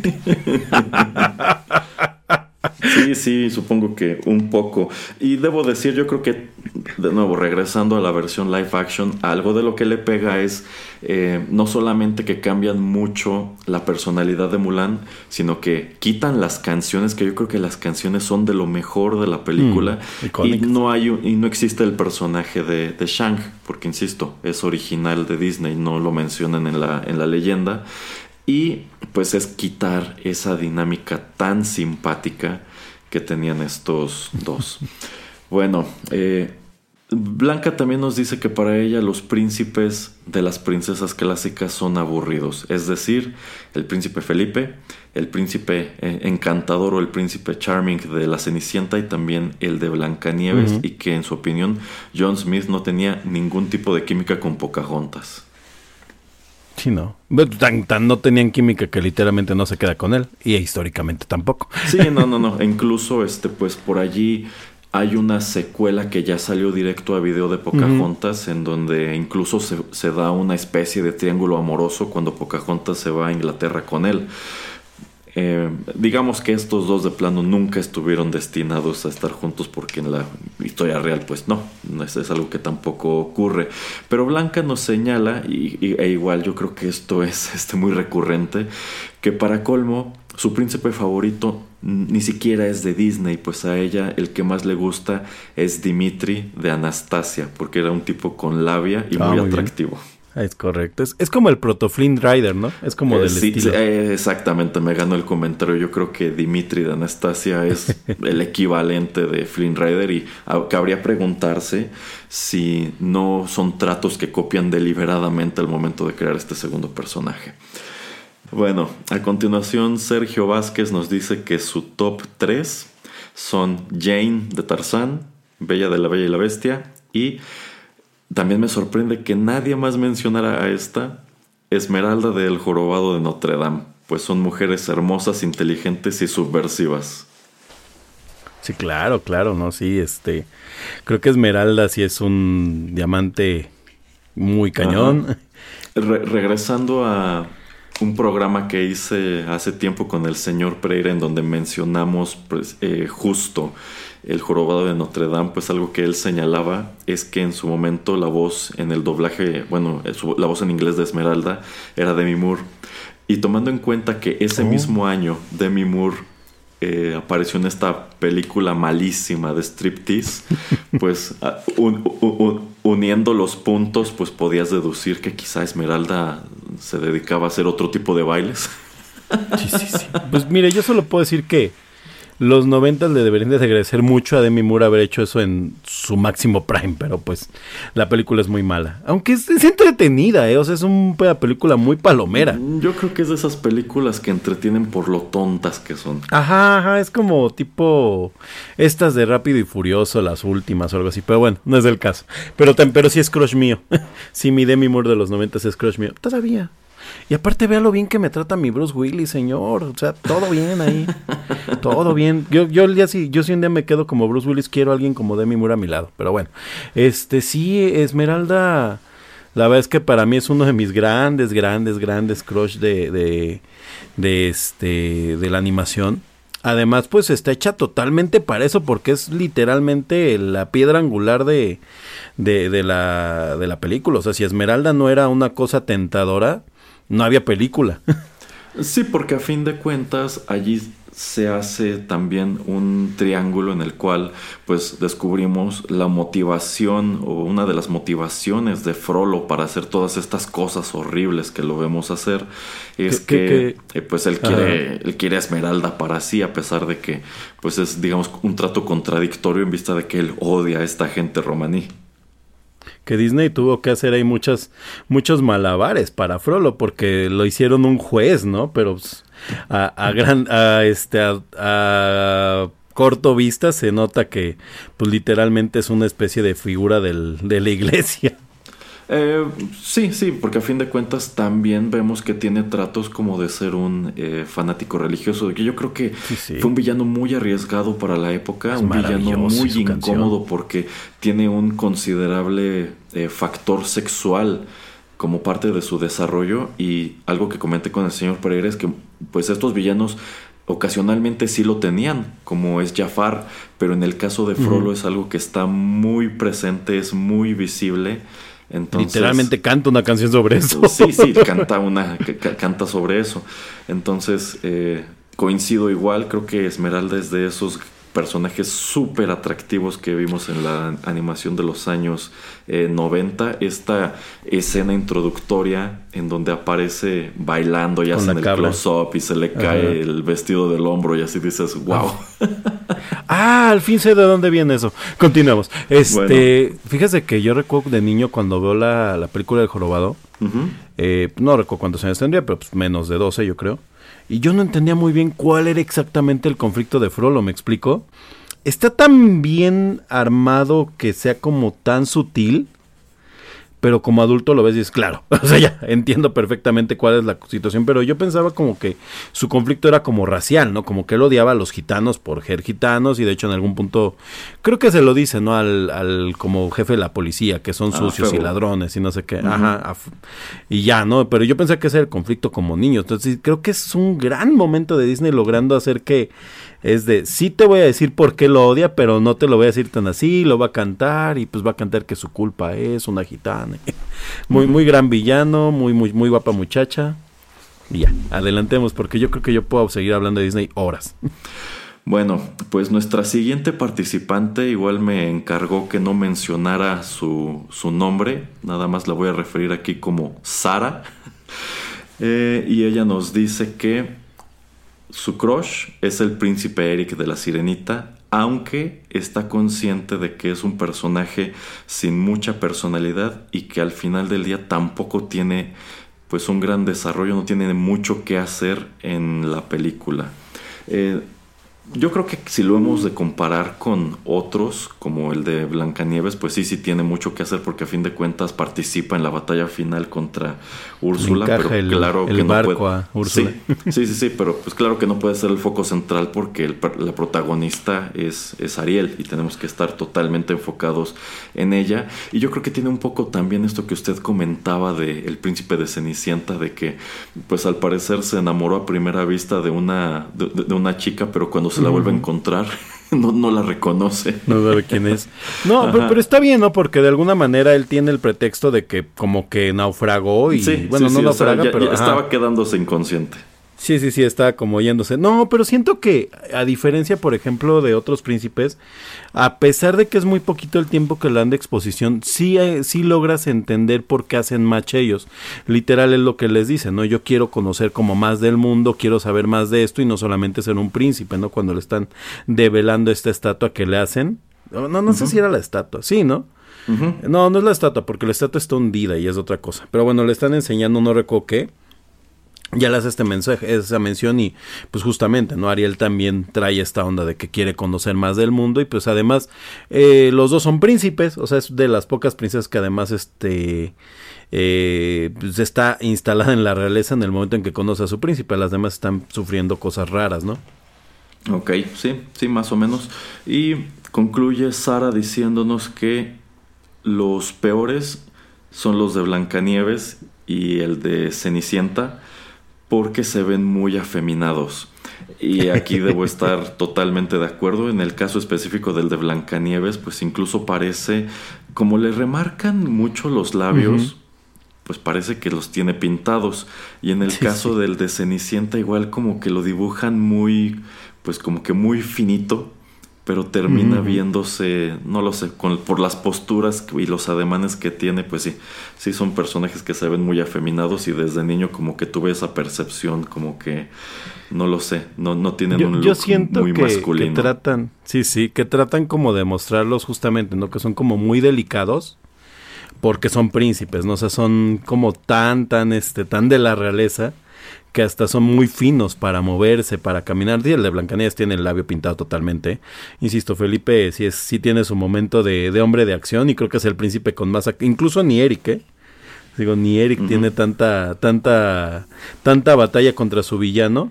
Sí, sí, supongo que un poco. Y debo decir, yo creo que, de nuevo, regresando a la versión live action, algo de lo que le pega es eh, no solamente que cambian mucho la personalidad de Mulan, sino que quitan las canciones, que yo creo que las canciones son de lo mejor de la película. Mm, y, no hay, y no existe el personaje de, de Shang, porque insisto, es original de Disney, no lo mencionan en la, en la leyenda. Y pues es quitar esa dinámica tan simpática que tenían estos dos. Bueno, eh, Blanca también nos dice que para ella los príncipes de las princesas clásicas son aburridos, es decir, el príncipe Felipe, el príncipe eh, encantador o el príncipe charming de la Cenicienta y también el de Blancanieves y que en su opinión John Smith no tenía ningún tipo de química con Pocahontas. Sí, no. Tan, tan, no tenían química que literalmente no se queda con él. Y históricamente tampoco. Sí, no, no, no. incluso, este, pues por allí hay una secuela que ya salió directo a video de Pocahontas, en donde incluso se, se, da una especie de triángulo amoroso cuando Pocahontas se va a Inglaterra con él. Eh, digamos que estos dos de plano nunca estuvieron destinados a estar juntos porque en la historia real pues no, es, es algo que tampoco ocurre. Pero Blanca nos señala, y, e igual yo creo que esto es este, muy recurrente, que para colmo su príncipe favorito ni siquiera es de Disney, pues a ella el que más le gusta es Dimitri de Anastasia, porque era un tipo con labia y ah, muy, atractivo. Es correcto. Es, como el proto Flynn Rider, ¿no? Es como del sí, estilo. Eh, exactamente, me ganó el comentario. Yo creo que Dimitri de Anastasia es el equivalente de Flynn Rider y cabría preguntarse si no son tratos que copian deliberadamente al momento de crear este segundo personaje. Bueno, a continuación Sergio Vázquez nos dice que su top 3 son Jane de Tarzán, Bella de la Bella y la Bestia y también me sorprende que nadie más mencionara a esta Esmeralda del Jorobado de Notre Dame, pues son mujeres hermosas, inteligentes y subversivas. Sí, claro, claro, no, sí, este, creo que Esmeralda sí es un diamante muy cañón. regresando a un programa que hice hace tiempo con el señor Pereira en donde mencionamos pues, eh, justo el jorobado de Notre Dame, pues algo que él señalaba es que en su momento la voz en el doblaje, bueno, la voz en inglés de Esmeralda era Demi Moore. Y tomando en cuenta que ese oh. mismo año Demi Moore eh, apareció en esta película malísima de striptease, pues uniendo los puntos, pues podías deducir que quizá Esmeralda se dedicaba a hacer otro tipo de bailes. Sí, sí, sí. Pues mire, yo solo puedo decir que los 90 le deberían de agradecer mucho a Demi Moore haber hecho eso en su máximo prime, pero pues la película es muy mala. Aunque es, entretenida, ¿eh? O sea, es una película muy palomera. Mm, yo creo que es de esas películas que entretienen por lo tontas que son. Ajá, ajá, es como tipo estas de Rápido y Furioso, las últimas o algo así. Pero bueno, no es el caso. Pero, pero sí es crush mío. sí, mi Demi Moore de los 90 es crush mío. Todavía. Y aparte vea lo bien que me trata mi Bruce Willis, señor. O sea, todo bien ahí. todo bien. Yo, yo el día sí, yo sí un día me quedo como Bruce Willis, quiero a alguien como Demi Moore a mi lado. Pero bueno. Este sí, Esmeralda. La verdad es que para mí es uno de mis grandes, grandes, grandes crush de, de, de este, de la animación. Además, pues está hecha totalmente para eso, porque es literalmente la piedra angular de, de, de, la, de la película. O sea, si Esmeralda no era una cosa tentadora, no había película. sí, porque a fin de cuentas allí se hace también un triángulo en el cual pues descubrimos la motivación o una de las motivaciones de Frollo para hacer todas estas cosas horribles que lo vemos hacer es que eh, pues él quiere él quiere Esmeralda para sí a pesar de que pues es digamos un trato contradictorio en vista de que él odia a esta gente romaní que Disney tuvo que hacer ahí muchas, muchos malabares para Frollo, porque lo hicieron un juez, ¿no? Pero pues, a, gran, a este, a, corto vista se nota que, pues literalmente es una especie de figura del, de la iglesia. Eh, sí, sí, porque a fin de cuentas también vemos que tiene tratos como de ser un eh, fanático religioso. Que yo creo que fue un villano muy arriesgado para la época, un villano muy incómodo porque tiene un considerable eh, factor sexual como parte de su desarrollo y algo que comenté con el señor Pereira es que pues estos villanos ocasionalmente sí lo tenían, como es Jafar, pero en el caso de Frollo es algo que está muy presente, es muy visible Literalmente canta una canción sobre eso. Sí, sí, canta, una, canta sobre eso. Entonces, eh, coincido igual, creo que Esmeralda es de esos personajes súper atractivos que vimos en la animación de los años 90. Eh, Esta escena introductoria en donde aparece bailando y hacen el close-up y se le cae el vestido del hombro y así dices, wow. ah, al fin sé de dónde viene eso. Continuamos. Este, fíjese que yo recuerdo de niño cuando veo la, película del jorobado, eh, no recuerdo cuántos años tendría, pero pues menos de 12 yo creo. Y yo no entendía muy bien cuál era exactamente el conflicto de Frollo, ¿me explico? Está tan bien armado que sea como tan sutil, pero como adulto lo ves y es claro, o sea, ya entiendo perfectamente cuál es la situación, pero yo pensaba como que su conflicto era como racial, ¿no? Como que él odiaba a los gitanos por ser gitanos y de hecho en algún punto creo que se lo dice, ¿no? Al, al como jefe de la policía, que son ah, sucios y ladrones y no sé qué, ajá, y ya, ¿no? Pero yo pensé que ese era el conflicto como niño, entonces creo que es un gran momento de Disney logrando hacer que es de, sí te voy a decir por qué lo odia, pero no te lo voy a decir tan así, lo va a cantar y pues va a cantar que su culpa es una gitana. muy, muy gran villano, muy, muy, muy guapa muchacha. Y ya, adelantemos porque yo creo que yo puedo seguir hablando de Disney horas. Bueno, pues nuestra siguiente participante igual me encargó que no mencionara su, su nombre, nada más la voy a referir aquí como Sara. Eh, y ella nos dice que su crush es el príncipe Eric de la Sirenita, aunque está consciente de que es un personaje sin mucha personalidad y que al final del día tampoco tiene pues un gran desarrollo, no tiene mucho que hacer en la película. Eh, yo creo que si lo hemos de comparar con otros, como el de Blancanieves, pues sí, sí tiene mucho que hacer porque a fin de cuentas participa en la batalla final contra Úrsula, pero claro que no puede. Úrsula. Sí, sí, sí, pero pues claro que no puede ser el foco central porque la protagonista es, es Ariel y tenemos que estar totalmente enfocados en ella. Y yo creo que tiene un poco también esto que usted comentaba de El príncipe de Cenicienta, de que pues al parecer se enamoró a primera vista de una, de una chica, pero cuando se la vuelve a encontrar, no, no la reconoce. No sabe quién es. No, pero, está bien, ¿no? Porque de alguna manera él tiene el pretexto de que como que naufragó y... bueno, no naufraga, pero... estaba quedándose inconsciente. Sí, sí, sí, está como yéndose. No, pero siento que, a diferencia, por ejemplo, de otros príncipes, a pesar de que es muy poquito el tiempo que le dan de exposición, sí, eh, sí logras entender por qué hacen match ellos. Literal es lo que les dicen, ¿no? Yo quiero conocer como más del mundo, quiero saber más de esto y no solamente ser un príncipe, ¿no? Cuando le están develando esta estatua que le hacen. No, no sé si era la estatua, sí, ¿no? No, no es la estatua, porque la estatua está hundida y es otra cosa. Pero bueno, le están enseñando, no recuerdo qué ya le hace este mensaje, esa mención y pues justamente, ¿no? Ariel también trae esta onda de que quiere conocer más del mundo y pues además eh, los dos son príncipes, o sea, es de las pocas princesas que además este eh, pues está instalada en la realeza en el momento en que conoce a su príncipe, las demás están sufriendo cosas raras, ¿no? Ok, sí, sí, más o menos. Y concluye Sara diciéndonos que los peores son los de Blancanieves y el de Cenicienta porque se ven muy afeminados. Y aquí debo estar totalmente de acuerdo. En el caso específico del de Blancanieves, pues incluso parece, como le remarcan mucho los labios, pues parece que los tiene pintados. Y en el caso del de Cenicienta, igual como que lo dibujan muy, pues como que muy finito pero termina viéndose, no lo sé, con, por las posturas y los ademanes que tiene, pues sí, sí son personajes que se ven muy afeminados y desde niño como que tuve esa percepción, como que, no lo sé, no, no tienen un look yo siento muy masculino. Que tratan, sí, sí, que tratan como de mostrarlos justamente, ¿no? Que son como muy delicados porque son príncipes, ¿no? O sea, son como tan, tan, este, tan de la realeza que hasta son muy finos para moverse, para caminar. El de Blancanieves tiene el labio pintado totalmente. Insisto, Felipe sí, es, sí tiene su momento de, de hombre de acción y creo que es el príncipe con más... Incluso ni Eric, ¿eh? Digo, ni Eric tiene tanta, tanta, tanta batalla contra su villano.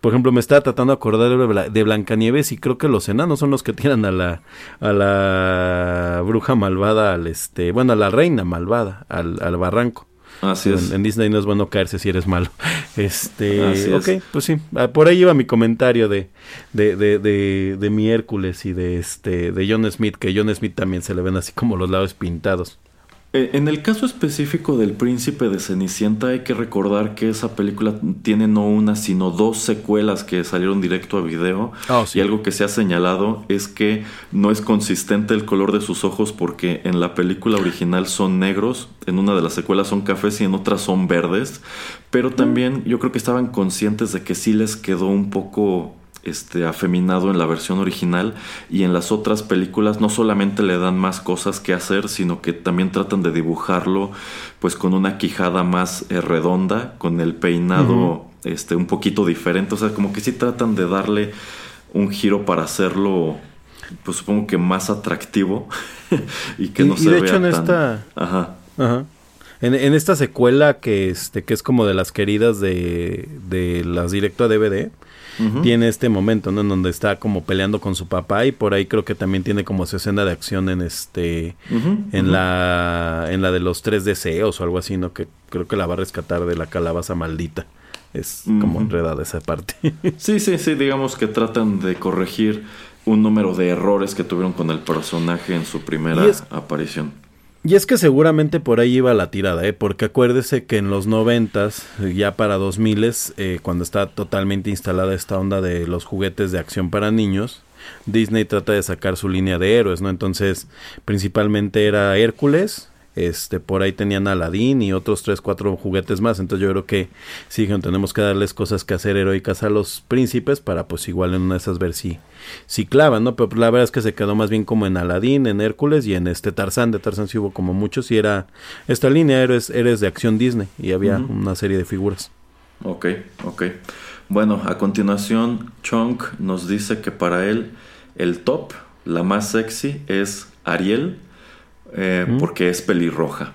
Por ejemplo, me estaba tratando de acordar de Blancanieves y creo que los enanos son los que tiran a la, a la bruja malvada, al este, bueno, a la reina malvada, al, al barranco. Así es. En, Disney no es bueno caerse si eres malo. Este, ok, pues sí, ah, por ahí iba mi comentario de, de, de, de, de mi Hércules y de este, de John Smith, que John Smith también se le ven así como los lados pintados. Eh, en el caso específico del príncipe de Cenicienta hay que recordar que esa película tiene no una sino dos secuelas que salieron directo a video. Ah, y algo que se ha señalado es que no es consistente el color de sus ojos porque en la película original son negros, en una de las secuelas son cafés y en otras son verdes, pero también yo creo que estaban conscientes de que sí les quedó un poco este, afeminado en la versión original y en las otras películas no solamente le dan más cosas que hacer, sino que también tratan de dibujarlo pues con una quijada más eh, redonda, con el peinado este, un poquito diferente, o sea, como que sí tratan de darle un giro para hacerlo pues supongo que más atractivo y que no se de vea hecho en tan... esta Ajá. Ajá. En, en, esta secuela que este que es como de las queridas de, de las directo a DVD, tiene este momento, ¿no? En donde está como peleando con su papá y por ahí creo que también tiene como su escena de acción en este, en la, en la de los tres deseos o algo así, ¿no? Que creo que la va a rescatar de la calabaza maldita. Es como enredada esa parte. sí, sí, sí, digamos que tratan de corregir un número de errores que tuvieron con el personaje en su primera aparición. Y es que seguramente por ahí iba la tirada, ¿eh? porque acuérdese que en los noventas, ya para dos miles, eh, cuando está totalmente instalada esta onda de los juguetes de acción para niños, Disney trata de sacar su línea de héroes, ¿no? Entonces, principalmente era Hércules, este, por ahí tenían Aladdin y otros tres, cuatro juguetes más. Entonces yo creo que sí, tenemos que darles cosas que hacer heroicas a los príncipes para pues igual en una de esas ver si, si clavan, ¿no? Pero la verdad es que se quedó más bien como en Aladdin, en Hércules y en este Tarzán. De Tarzán sí hubo como muchos y era esta línea, eres, eres de acción Disney y había una serie de figuras. Ok, ok. Bueno, a continuación, Chunk nos dice que para él el top, la más sexy, es Ariel eh, porque es pelirroja.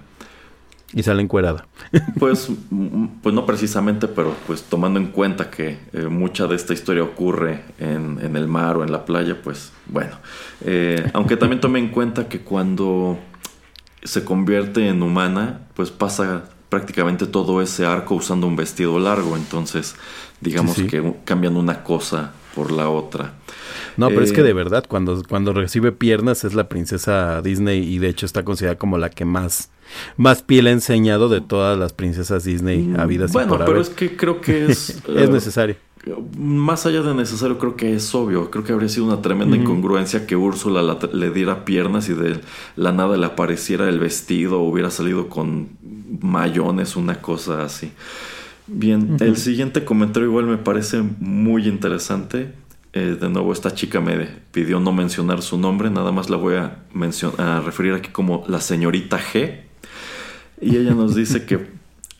Y sale encuerada. Pues, pues no precisamente, pero pues tomando en cuenta que eh, mucha de esta historia ocurre en, el mar o en la playa, pues bueno. Eh, aunque también tome en cuenta que cuando se convierte en humana, pues pasa prácticamente todo ese arco usando un vestido largo. Entonces, digamos que cambian una cosa por la otra. No, pero es que de verdad, cuando, cuando recibe piernas es la princesa Disney y de hecho está considerada como la que más, más piel ha enseñado de todas las princesas Disney mm, habidas bueno, pero es que creo que es... es eh, necesario. Más allá de necesario, creo que es obvio. Creo que habría sido una tremenda incongruencia que Úrsula le diera piernas y de la nada le apareciera el vestido o hubiera salido con mayones, una cosa así. Bien, el siguiente comentario igual me parece muy interesante. Eh, de nuevo, esta chica me pidió no mencionar su nombre, nada más la voy a, a referir aquí como la señorita G. Y ella nos dice que,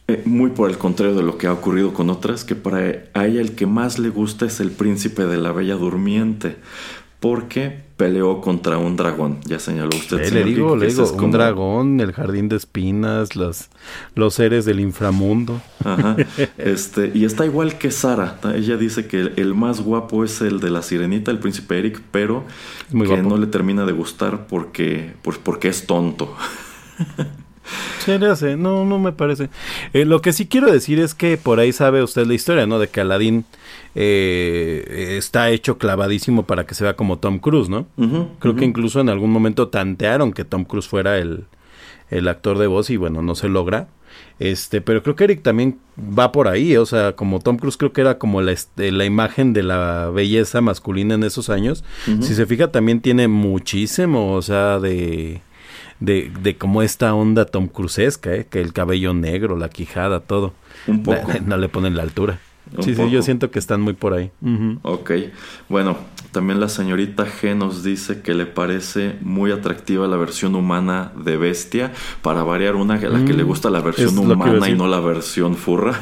eh, muy por el contrario de lo que ha ocurrido con otras, que para ella el que más le gusta es el príncipe de la Bella Durmiente porque peleó contra un dragón. Ya señaló usted. Eh, le digo, le digo, un dragón, el jardín de espinas, los, los seres del inframundo. Ajá. Este, y está igual que Sara. Ella dice que el, más guapo es el de la sirenita, el príncipe Eric, pero que no le termina de gustar porque, pues porque es tonto. Se le hace, no, no me parece. Eh, lo que sí quiero decir es que por ahí sabe usted la historia, ¿no? De que Aladdin eh, está hecho clavadísimo para que se vea como Tom Cruise, ¿no? Creo que incluso en algún momento tantearon que Tom Cruise fuera el, el actor de voz y bueno, no se logra. Este, pero creo que Eric también va por ahí, o sea, como Tom Cruise creo que era como la, este, la imagen de la belleza masculina en esos años. Si se fija, también tiene muchísimo, o sea, de de, de como esta onda Tom Cruisesca, ¿eh? que el cabello negro, la quijada, todo. Un poco. No, le ponen la altura. sí, sí, yo siento que están muy por ahí. Ok. Bueno, también la señorita G nos dice que le parece muy atractiva la versión humana de Bestia. Para variar una, a la que le mm, gusta la versión humana y no la versión furra.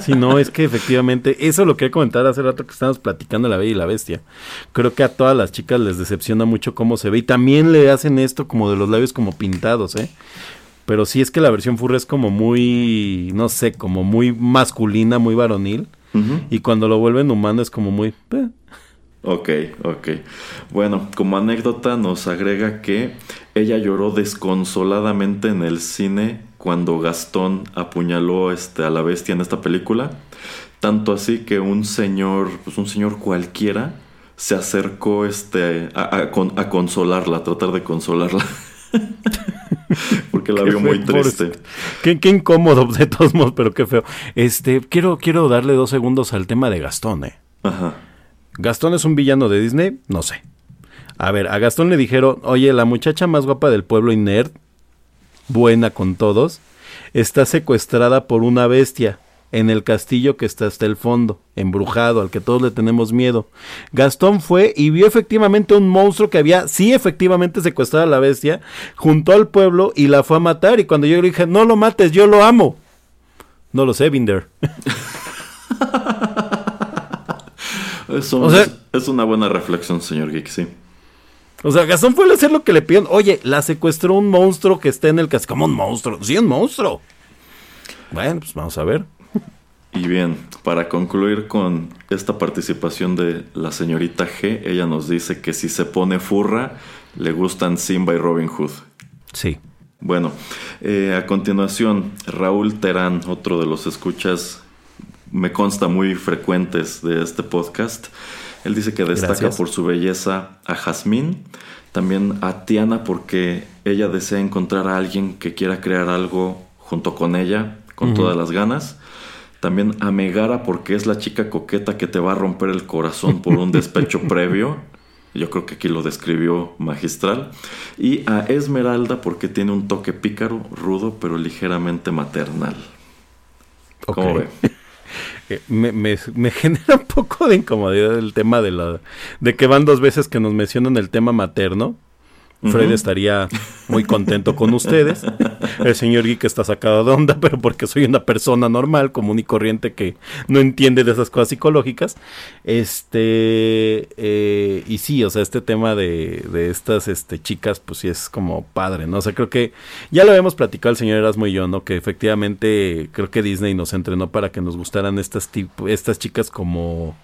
Sí, no, es que efectivamente, eso lo quería comentar hace rato que estábamos platicando La Bella y la Bestia. Creo que a todas las chicas les decepciona mucho cómo se ve y también le hacen esto como de los labios como pintados, ¿eh? Pero sí es que la versión furra es como muy, no sé, como muy masculina, muy varonil. Y cuando lo vuelven humano es como muy... Eh. Ok, ok. Bueno, como anécdota nos agrega que ella lloró desconsoladamente en el cine cuando Gastón apuñaló este, a la bestia en esta película. Tanto así que un señor, pues un señor cualquiera, se acercó este, a, consolarla, a tratar de consolarla. Porque la vio muy triste. Qué, qué, incómodo de todos modos, pero qué feo. Este, quiero, quiero darle dos segundos al tema de Gastón, eh. Ajá. ¿Gastón es un villano de Disney? No sé. A ver, a Gastón le dijeron, oye, la muchacha más guapa del pueblo y nerd, buena con todos, está secuestrada por una bestia en el castillo que está hasta el fondo, embrujado, al que todos le tenemos miedo. Gastón fue y vio efectivamente un monstruo que había, sí, efectivamente secuestrado a la bestia, junto al pueblo y la fue a matar. Y cuando yo le dije, no lo mates, yo lo amo. No lo sé, Binder. es, una buena reflexión, señor Geek, sí. O sea, Gastón fue a hacer lo que le pidieron. Oye, la secuestró un monstruo que está en el casco. ¿Cómo un monstruo? Sí, un monstruo. Bueno, pues vamos a ver. Y bien, para concluir con esta participación de la señorita G, ella nos dice que si se pone furra, le gustan Simba y Robin Hood. Sí. Bueno, eh, a continuación, Raúl Terán, otro de los escuchas, me consta muy frecuentes de este podcast. Él dice que destaca por su belleza a Jazmín, también a Tiana porque ella desea encontrar a alguien que quiera crear algo junto con ella, con todas las ganas. También a Megara porque es la chica coqueta que te va a romper el corazón por un despecho previo. Yo creo que aquí lo describió magistral. Y a Esmeralda porque tiene un toque pícaro, rudo, pero ligeramente maternal. ¿Cómo ve? Me, me, me, genera un poco de incomodidad el tema de la de que van dos veces que nos mencionan el tema materno Fred estaría muy contento con ustedes. El señor Geek está sacado de onda, pero porque soy una persona normal, común y corriente que no entiende de esas cosas psicológicas. Este, eh, y sí, o sea, este tema de, de estas este, chicas, pues sí es como padre, ¿no? O sea, creo que ya lo habíamos platicado el señor Erasmo y yo, ¿no? Que efectivamente creo que Disney nos entrenó para que nos gustaran estas, estas chicas como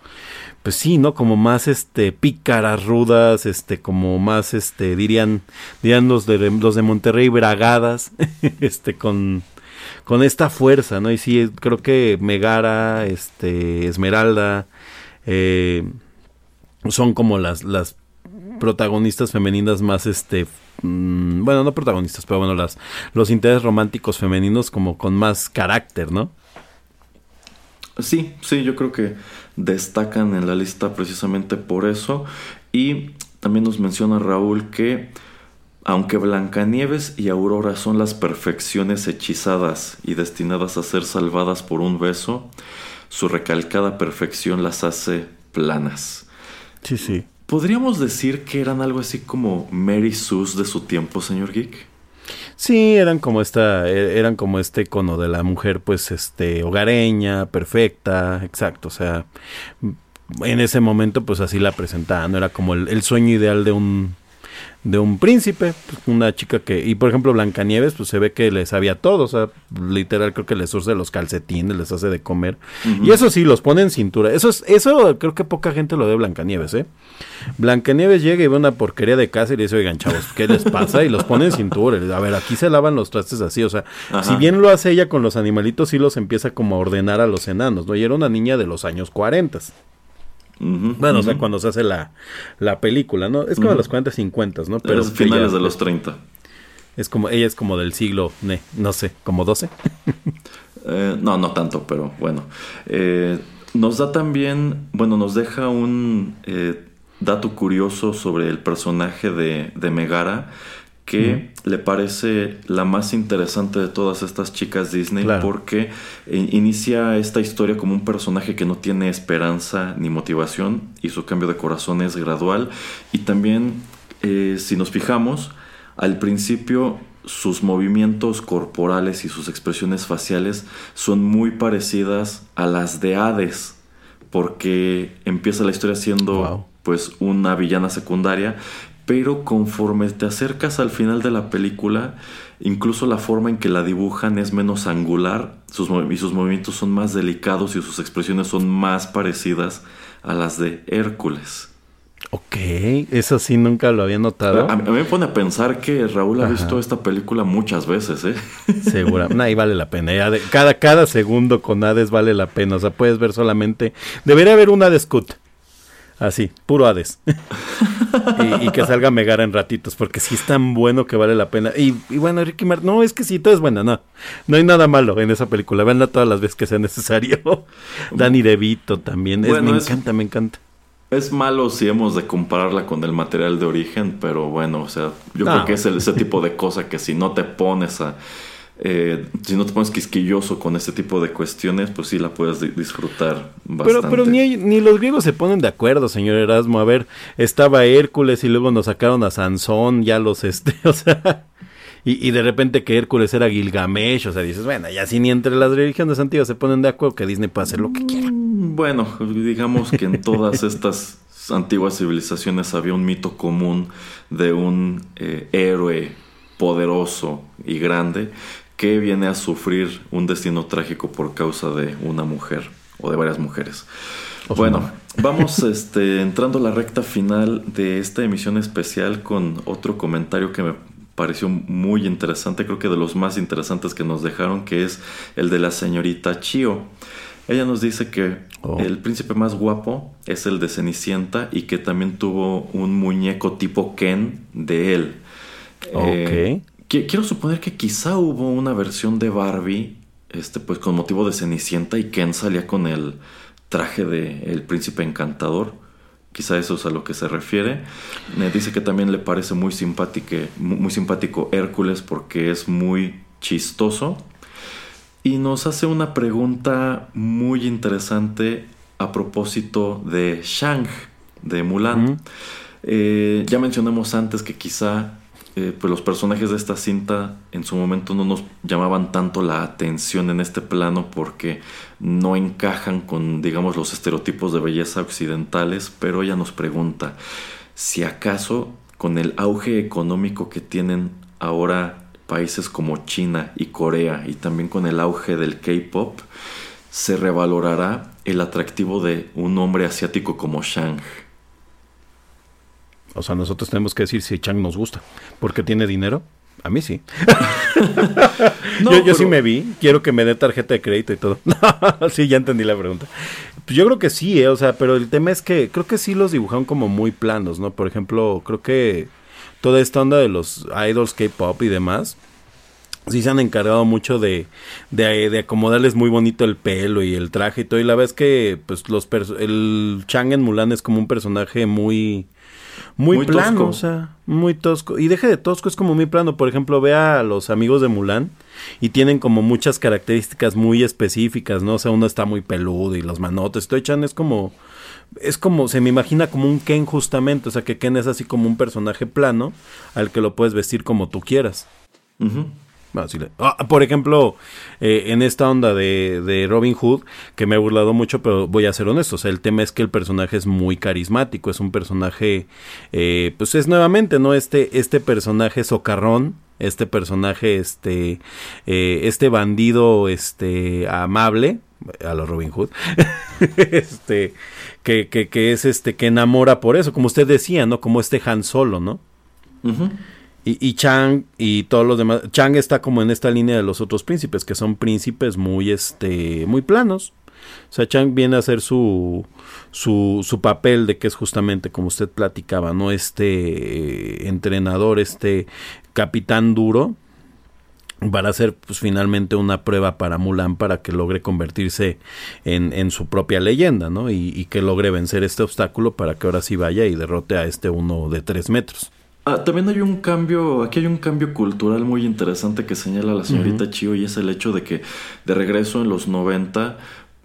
pues sí, ¿no? Como más este pícaras, rudas, este como más este dirían dirían los de los de Monterrey bragadas, este con con esta fuerza, ¿no? Y sí creo que Megara, este Esmeralda eh, son como las las protagonistas femeninas más este mm, bueno, no protagonistas, pero bueno, las los intereses románticos femeninos como con más carácter, ¿no? Sí, sí, yo creo que destacan en la lista precisamente por eso. Y también nos menciona Raúl que aunque Blancanieves y Aurora son las perfecciones hechizadas y destinadas a ser salvadas por un beso, su recalcada perfección las hace planas. Sí, sí. ¿Podríamos decir que eran algo así como Mary Sue de su tiempo, señor Geek? Sí, eran como esta, e, eran como este icono de la mujer, pues, este, hogareña, perfecta, exacto, o sea, en ese momento, pues así la presentaban, era como el sueño ideal de un, de un príncipe, pues, una chica que, y por ejemplo Blancanieves, pues se ve que le sabía todo, o sea, literal creo que les urce los calcetines, les hace de comer, y eso sí, los pone en cintura, eso es, eso creo que poca gente lo de Blancanieves, eh. Blancanieves llega y ve una porquería de casa y le dice, oigan chavos, ¿qué les pasa? Y los pone en cintura, a ver, aquí se lavan los trastes así, o sea, si bien lo hace ella con los animalitos, sí los empieza como a ordenar a los enanos, ¿no? Y era una niña de los años 40 bueno, o sea, cuando se hace la, la película, ¿no? Es como de los 40, 50, ¿no? Pero los finales de los 30. Es como, ella es como del siglo, no sé, como 12. Eh, no, no tanto, pero bueno. Eh, nos da también, bueno, nos deja un eh, dato curioso sobre el personaje de, de Megara que le parece la más interesante de todas estas chicas Disney porque eh, inicia esta historia como un personaje que no tiene esperanza ni motivación y su cambio de corazón es gradual. Y también eh, si nos fijamos al principio sus movimientos corporales y sus expresiones faciales son muy parecidas a las de Hades porque empieza la historia siendo pues una villana secundaria pero conforme te acercas al final de la película, incluso la forma en que la dibujan es menos angular sus y sus movimientos son más delicados y sus expresiones son más parecidas a las de Hércules. Ok, eso sí nunca lo había notado. A, mí me pone a pensar que Raúl ha visto esta película muchas veces, ¿eh? Segura, no, ahí vale la pena. cada, cada segundo con Hades vale la pena. O sea, puedes ver solamente. Debería haber una de Scoot. Así, puro Hades. y, que salga Megara en ratitos, porque sí es tan bueno que vale la pena. Y, bueno, Ricky Martin, no, es que sí, todo es bueno, no. No hay nada malo en esa película. Veanla todas las veces que sea necesario. Danny DeVito también. me encanta, me encanta. Es malo si hemos de compararla con el material de origen, pero bueno, o sea, yo creo que es ese tipo de cosa que si no te pones a eh, si no te pones quisquilloso con este tipo de cuestiones, pues sí la puedes disfrutar bastante. Pero, pero ni, ni, los griegos se ponen de acuerdo, señor Erasmo. A ver, estaba Hércules y luego nos sacaron a Sansón, ya los este, o sea, y, y de repente que Hércules era Gilgamesh, o sea, dices, bueno, ya si ni entre las religiones antiguas se ponen de acuerdo que Disney puede hacer lo que quiera. Mm, bueno, digamos que en todas estas antiguas civilizaciones había un mito común de un eh, héroe poderoso y grande que viene a sufrir un destino trágico por causa de una mujer o de varias mujeres. bueno, vamos este, entrando a la recta final de esta emisión especial con otro comentario que me pareció muy interesante, creo que de los más interesantes que nos dejaron, que es el de la señorita Chio. Ella nos dice que oh. el príncipe más guapo es el de Cenicienta y que también tuvo un muñeco tipo Ken de él. Eh, quiero suponer que quizá hubo una versión de Barbie, este, pues con motivo de Cenicienta y Ken salía con el traje de el príncipe encantador. Quizá eso es a lo que se refiere. Me dice que también le parece muy simpático, muy simpático Hércules porque es muy chistoso. Y nos hace una pregunta muy interesante a propósito de Shang, de Mulan. Eh, ya mencionamos antes que quizá eh, pues los personajes de esta cinta en su momento no nos llamaban tanto la atención en este plano porque no encajan con, digamos, los estereotipos de belleza occidentales, pero ella nos pregunta si acaso con el auge económico que tienen ahora países como China y Corea y también con el auge del K-Pop, se revalorará el atractivo de un hombre asiático como Shang. O sea, nosotros tenemos que decir si Chang nos gusta. Porque tiene dinero. A mí sí. yo, sí me vi. Quiero que me dé tarjeta de crédito y todo. sí, ya entendí la pregunta. Pues yo creo que sí, eh, o sea, pero el tema es que creo que sí los dibujaron como muy planos, ¿no? Por ejemplo, creo que toda esta onda de los idols K-pop y demás, sí se han encargado mucho de, de, de, acomodarles muy bonito el pelo y el traje y todo. Y la vez que, pues, los el Chang en Mulan es como un personaje muy muy, plano, o sea, muy tosco. Y deje de tosco, es como muy plano. Por ejemplo, ve a los amigos de Mulan y tienen como muchas características muy específicas, ¿no? O sea, uno está muy peludo y los manotes. Estoy Chan es como. Es como, se me imagina como un Ken justamente, o sea que Ken es así como un personaje plano al que lo puedes vestir como tú quieras. Ah, por ejemplo, eh, en esta onda de, Robin Hood, que me he burlado mucho, pero voy a ser honesto, o sea, el tema es que el personaje es muy carismático, es un personaje, eh, pues es nuevamente, ¿no? Este, este personaje socarrón, este personaje, este, eh, este bandido, este, amable, a los Robin Hood, este, que, que, que, es este, que enamora por eso, como usted decía, ¿no? Como este Han Solo, ¿no? Y, y, Chang y todos los demás. Chang está como en esta línea de los otros príncipes, que son príncipes muy, este, muy planos. O sea, Chang viene a hacer su, su, su papel de que es justamente como usted platicaba, ¿no? Este eh, entrenador, este capitán duro, para hacer pues finalmente una prueba para Mulan para que logre convertirse en, en su propia leyenda, ¿no? Y, y, que logre vencer este obstáculo para que ahora sí vaya y derrote a este uno de tres metros. Ah, también hay un cambio, aquí hay un cambio cultural muy interesante que señala la señorita Chio y es el hecho de que de regreso en los 90,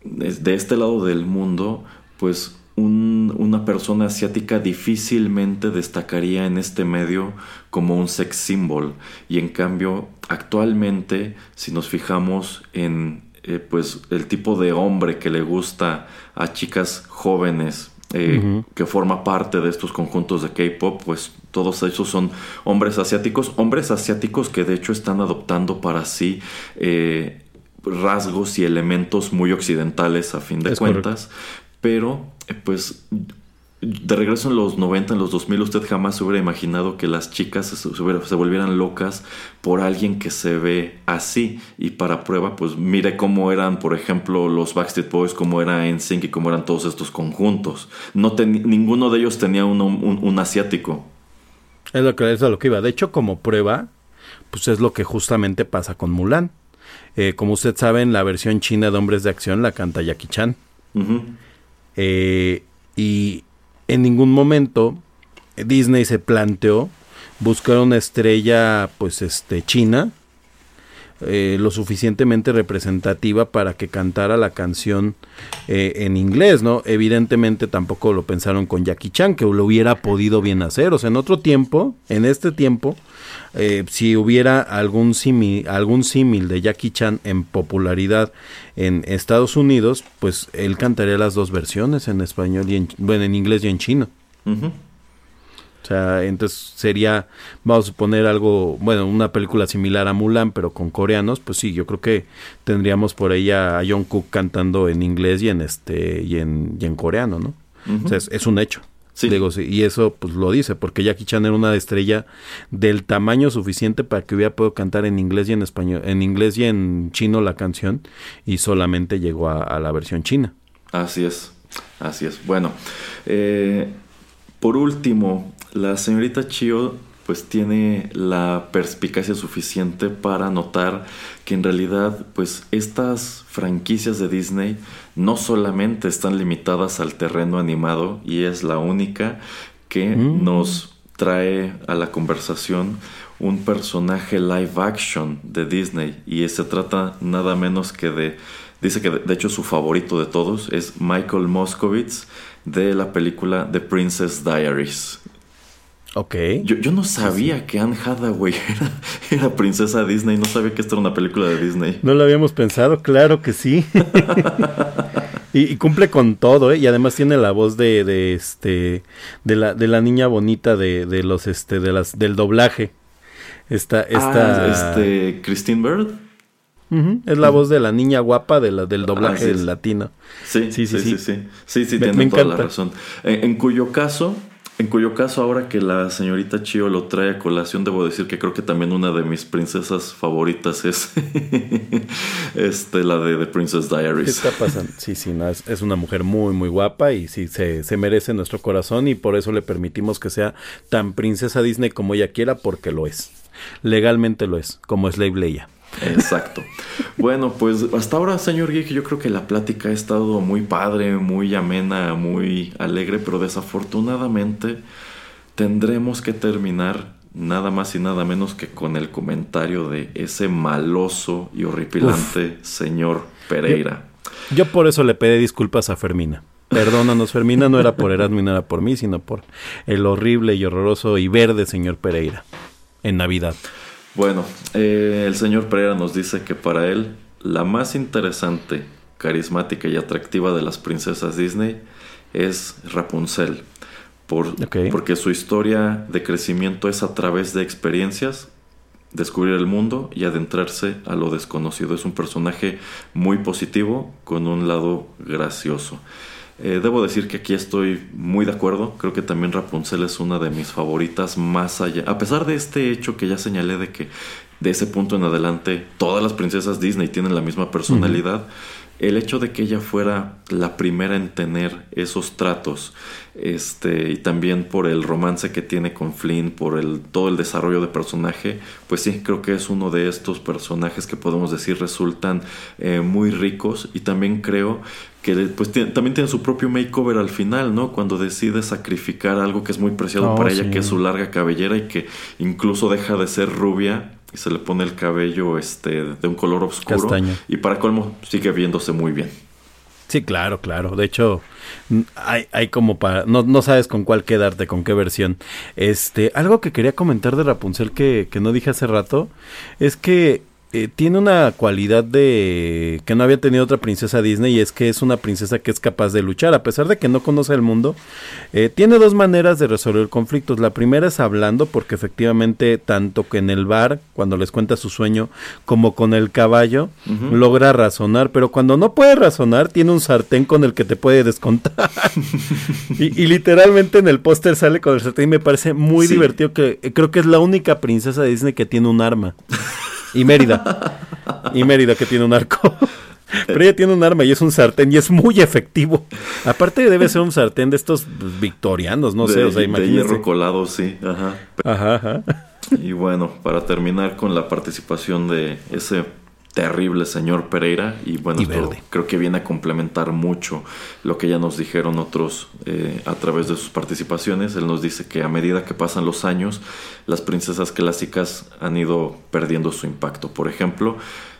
de este lado del mundo, pues una persona asiática difícilmente destacaría en este medio como un sex symbol. Y en cambio actualmente si nos fijamos en eh, pues el tipo de hombre que le gusta a chicas jóvenes eh, que forma parte de estos conjuntos de K-pop, pues todos esos son hombres asiáticos, hombres asiáticos que de hecho están adoptando para sí eh, rasgos y elementos muy occidentales a fin de cuentas, pero eh, pues de regreso en los 90, en los 2000, usted jamás se hubiera imaginado que las chicas se, volvieran locas por alguien que se ve así. Y para prueba, pues mire cómo eran, por ejemplo, los Backstreet Boys, cómo era NSYNC y cómo eran todos estos conjuntos. No ninguno de ellos tenía un, asiático. Es lo, que, es lo que iba. De hecho, como prueba, pues es lo que justamente pasa con Mulan. Eh, como usted sabe, en la versión china de Hombres de Acción la canta Jackie Chan. eh, y en ningún momento Disney se planteó buscar una estrella pues este china eh, lo suficientemente representativa para que cantara la canción eh, en inglés, ¿no? Evidentemente tampoco lo pensaron con Jackie Chan, que lo hubiera podido bien hacer. O sea, en otro tiempo, en este tiempo, eh, si hubiera algún símil, algún símil de Jackie Chan en popularidad en Estados Unidos, pues él cantaría las dos versiones en español y en, bueno, en inglés y en chino. O sea, entonces sería, vamos a suponer algo, bueno, una película similar a Mulan, pero con coreanos, pues sí, yo creo que tendríamos por ahí a, John Cook cantando en inglés y en este y en, y en coreano, ¿no? O sea, es, un hecho. Sí. Digo, sí, y eso pues lo dice, porque Jackie Chan era una estrella del tamaño suficiente para que hubiera podido cantar en inglés y en español, en inglés y en chino la canción, y solamente llegó a, a la versión china. Así es, así es. Bueno, eh, por último, la señorita Chio pues tiene la perspicacia suficiente para notar que en realidad pues estas franquicias de Disney no solamente están limitadas al terreno animado y es la única que mm. nos trae a la conversación un personaje live action de Disney y se trata nada menos que de dice que de hecho su favorito de todos es Michael Moscovitz de la película The Princess Diaries Ok. Yo, yo no sabía que Anne Hathaway era, princesa Disney, no sabía que esta era una película de Disney. No lo habíamos pensado, claro que sí. y, cumple con todo, ¿eh? Y además tiene la voz de, de este, de la, de la niña bonita de, de los, este, de las, del doblaje. Esta, esta... Ah, este, Christine Bird. Es la voz de la niña guapa de la, del doblaje ah, del latino. Sí, sí, sí, sí, sí, sí, sí, tiene toda la razón. en, cuyo caso, en cuyo caso, ahora que la señorita Chio lo trae a colación, debo decir que creo que también una de mis princesas favoritas es este, la de The Princess Diaries. ¿Qué está pasando? Sí, sí, no, es, una mujer muy, muy guapa y sí, se, se merece nuestro corazón y por eso le permitimos que sea tan princesa Disney como ella quiera, porque lo es. Legalmente lo es, como Slave Leia. Exacto. Bueno, pues hasta ahora, señor Geek, yo creo que la plática ha estado muy padre, muy amena, muy alegre, pero desafortunadamente tendremos que terminar nada más y nada menos que con el comentario de ese maloso y horripilante señor Pereira. Yo, por eso le pedí disculpas a Fermina. Perdónanos, Fermina, no era por Erasmo no era por mí, sino por el horrible y horroroso y verde señor Pereira en Navidad. Bueno, eh, el señor Pereira nos dice que para él la más interesante, carismática y atractiva de las princesas Disney es Rapunzel. Por, Porque su historia de crecimiento es a través de experiencias, descubrir el mundo y adentrarse a lo desconocido. Es un personaje muy positivo con un lado gracioso. Eh, debo decir que aquí estoy muy de acuerdo. Creo que también Rapunzel es una de mis favoritas más allá. A pesar de este hecho que ya señalé de que de ese punto en adelante todas las princesas Disney tienen la misma personalidad el hecho de que ella fuera la primera en tener esos tratos, este, y también por el romance que tiene con Flynn, por el, todo el desarrollo de personaje, pues sí, creo que es uno de estos personajes que podemos decir resultan eh, muy ricos y también creo que pues, también tiene su propio makeover al final, ¿no? Cuando decide sacrificar algo que es muy preciado oh, para ella, que es su larga cabellera y que incluso deja de ser rubia y se le pone el cabello este de un color oscuro y para colmo sigue viéndose muy bien. Sí, claro, claro. De hecho, hay, hay como para... No, no sabes con cuál quedarte, con qué versión. Este, algo que quería comentar de Rapunzel que, que no dije hace rato, es que eh, tiene una cualidad de que no había tenido otra princesa Disney y es que es una princesa que es capaz de luchar a pesar de que no conoce el mundo. Eh, tiene dos maneras de resolver conflictos. La primera es hablando porque efectivamente tanto que en el bar cuando les cuenta su sueño como con el caballo logra razonar pero cuando no puede razonar tiene un sartén con el que te puede descontar. Y, literalmente en el póster sale con el sartén y me parece muy divertido que eh, creo que es la única princesa Disney que tiene un arma y Mérida. Y Mérida que tiene un arco. Pero ella tiene un arma y es un sartén y es muy efectivo. Aparte debe ser un sartén de estos victorianos, no sé, o sea, De hierro colado, sí, Ajá, ajá. Y bueno, para terminar con la participación de ese terrible señor Pereira y bueno, creo que viene a complementar mucho lo que ya nos dijeron otros eh, a través de sus participaciones. Él nos dice que a medida que pasan los años, las princesas clásicas han ido perdiendo su impacto. Por ejemplo,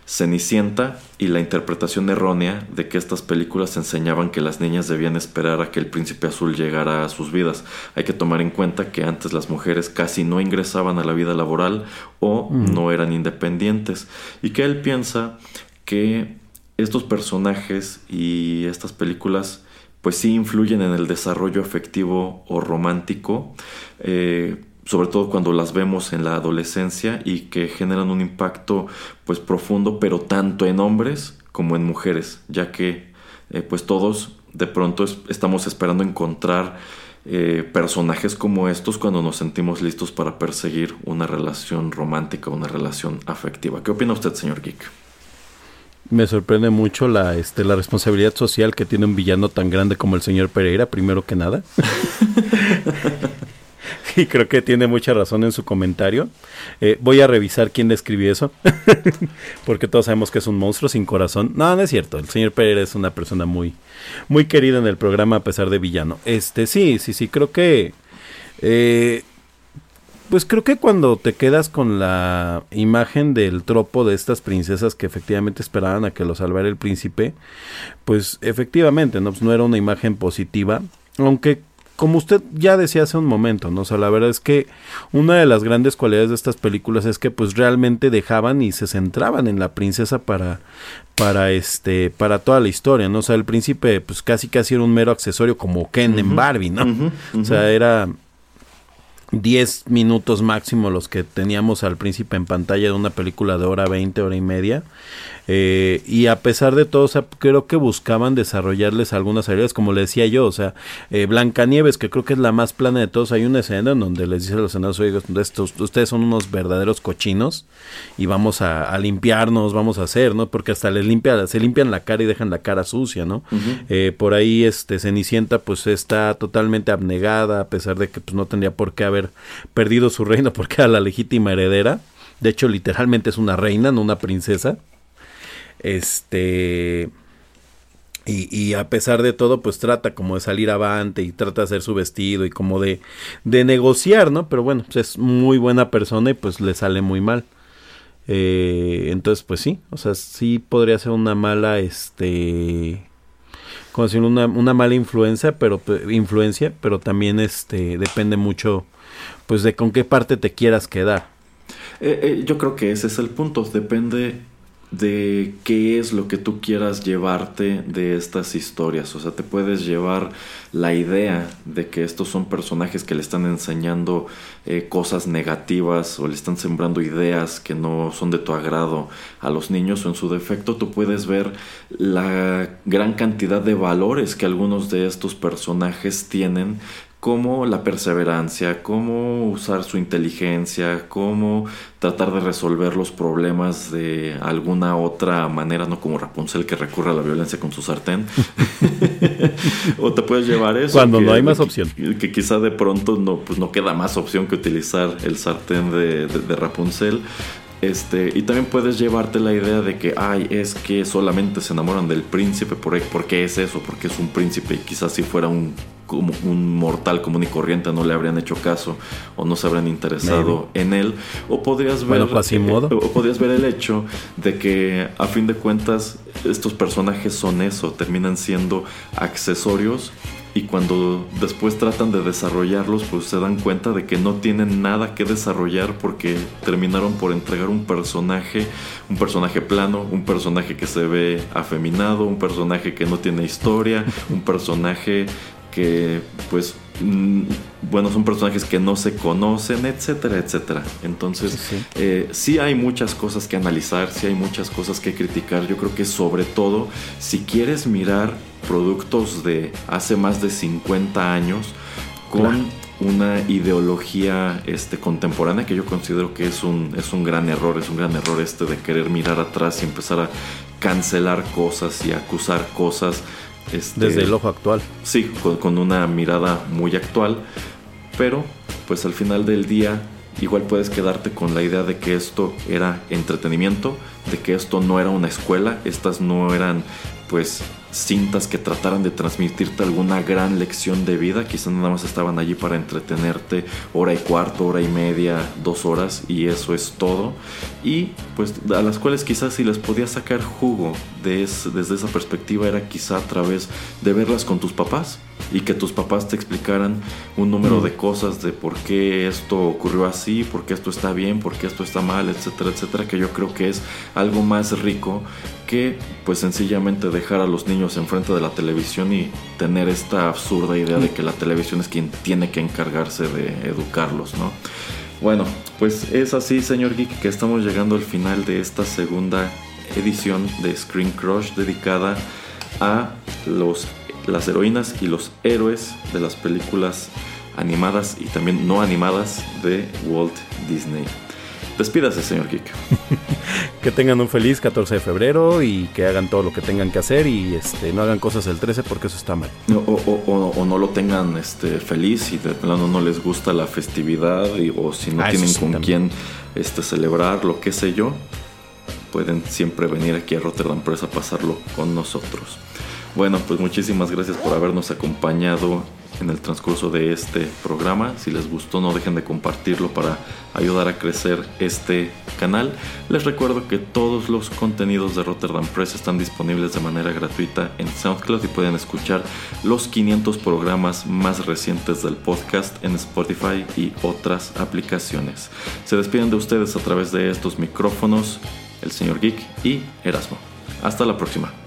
Cenicienta y la interpretación errónea de que estas películas enseñaban que las niñas debían esperar a que el príncipe azul llegara a sus vidas. Hay que tomar en cuenta que antes las mujeres casi no ingresaban a la vida laboral o no eran independientes y que él piensa que estos personajes y estas películas pues sí influyen en el desarrollo afectivo o romántico. Eh, sobre todo cuando las vemos en la adolescencia y que generan un impacto pues profundo, pero tanto en hombres como en mujeres, ya que eh, pues todos de pronto estamos esperando encontrar eh, personajes como estos cuando nos sentimos listos para perseguir una relación romántica, una relación afectiva. ¿Qué opina usted, señor Geek? Me sorprende mucho la, este, la responsabilidad social que tiene un villano tan grande como el señor Pereira, primero que nada. y creo que tiene mucha razón en su comentario. Eh, voy a revisar quién le escribió eso, porque todos sabemos que es un monstruo sin corazón. No, no es cierto. El señor Pérez es una persona muy, muy querida en el programa a pesar de villano. Este, sí, sí, sí, creo que... Eh, pues creo que cuando te quedas con la imagen del tropo de estas princesas que efectivamente esperaban a que lo salvara el príncipe, pues efectivamente no, pues no era una imagen positiva, aunque como usted ya decía hace un momento, ¿no? O sea, la verdad es que una de las grandes cualidades de estas películas es que pues realmente dejaban y se centraban en la princesa para para este para toda la historia, ¿no? O sea, el príncipe pues casi casi era un mero accesorio como Ken en Barbie, ¿no? O sea, era 10 minutos máximo los que teníamos al príncipe en pantalla de una película de hora 20, hora y media. Eh, y a pesar de todo, creo que buscaban desarrollarles algunas habilidades, como le decía yo, o sea, eh, Blancanieves, que creo que es la más plana de todos, hay una escena en donde les dice a los senados, oigan, ustedes son unos verdaderos cochinos y vamos a, limpiarnos, vamos a hacer, ¿no? Porque hasta les limpia, se limpian la cara y dejan la cara sucia, ¿no? Eh, por ahí, este, Cenicienta, pues está totalmente abnegada, a pesar de que pues, no tendría por qué haber perdido su reino porque era la legítima heredera. De hecho, literalmente es una reina, no una princesa. Este. Y, a pesar de todo, pues trata como de salir avante y trata de hacer su vestido y como de, de negociar, ¿no? Pero bueno, pues es muy buena persona y pues le sale muy mal. Eh, entonces, pues sí, o sea, sí podría ser una mala, este, como decir, una, una mala influencia, pero influencia, pero también este depende mucho, pues de con qué parte te quieras quedar. Eh, eh, yo creo que ese es el punto, depende de qué es lo que tú quieras llevarte de estas historias. O sea, te puedes llevar la idea de que estos son personajes que le están enseñando eh, cosas negativas o le están sembrando ideas que no son de tu agrado a los niños o en su defecto tú puedes ver la gran cantidad de valores que algunos de estos personajes tienen cómo la perseverancia, cómo usar su inteligencia, cómo tratar de resolver los problemas de alguna otra manera, no como Rapunzel que recurre a la violencia con su sartén. o te puedes llevar eso. Cuando no hay más opción. Que, quizá de pronto no, pues no queda más opción que utilizar el sartén de, de Rapunzel. Este, y también puedes llevarte la idea de que, ay, es que solamente se enamoran del príncipe, ¿por, qué es eso? Porque es un príncipe y quizás si fuera un, como un mortal común y corriente no le habrían hecho caso o no se habrían interesado en él. O podrías ver, pues, modo. o podrías ver el hecho de que a fin de cuentas estos personajes son eso, terminan siendo accesorios y cuando después tratan de desarrollarlos pues se dan cuenta de que no tienen nada que desarrollar porque terminaron por entregar un personaje, un personaje plano, un personaje que se ve afeminado, un personaje que no tiene historia, un personaje que pues mm, bueno, son personajes que no se conocen, etcétera, etcétera. Entonces, sí. Eh, sí. hay muchas cosas que analizar, sí hay muchas cosas que criticar. Yo creo que sobre todo, si quieres mirar productos de hace más de 50 años con una ideología este, contemporánea que yo considero que es un, es un gran error, es un gran error este de querer mirar atrás y empezar a cancelar cosas y acusar cosas. Este, Desde el ojo actual. Sí, con, con una mirada muy actual, pero pues al final del día igual puedes quedarte con la idea de que esto era entretenimiento, de que esto no era una escuela, estas no eran pues cintas que trataran de transmitirte alguna gran lección de vida, quizás nada más estaban allí para entretenerte hora y cuarto, hora y media, dos horas y eso es todo. Y pues a las cuales quizás si les podías sacar jugo de desde esa perspectiva era quizá a través de verlas con tus papás y que tus papás te explicaran un número de cosas de por qué esto ocurrió así, por qué esto está bien, por qué esto está mal, etcétera, etcétera, que yo creo que es algo más rico que pues sencillamente dejar a los niños enfrente de la televisión y tener esta absurda idea de que la televisión es quien tiene que encargarse de educarlos, ¿no? Bueno, pues es así, señor Geek, que estamos llegando al final de esta segunda edición de Screen Crush dedicada a los, las heroínas y los héroes de las películas animadas y también no animadas de Walt Disney. Despídase, señor Geek. que tengan un feliz 14 de febrero y que hagan todo lo que tengan que hacer y este no hagan cosas el 13 porque eso está mal. O, no lo tengan este, feliz y de plano no les gusta la festividad y, o si no ah, tienen con quién este, celebrar, lo que sé yo, pueden siempre venir aquí a Rotterdam Press a pasarlo con nosotros. Bueno, pues muchísimas gracias por habernos acompañado en el transcurso de este programa. Si les gustó, no dejen de compartirlo para ayudar a crecer este canal. Les recuerdo que todos los contenidos de Rotterdam Press están disponibles de manera gratuita en SoundCloud y pueden escuchar los 500 programas más recientes del podcast en Spotify y otras aplicaciones. Se despiden de ustedes a través de estos micrófonos, el señor Geek y Erasmo. Hasta la próxima.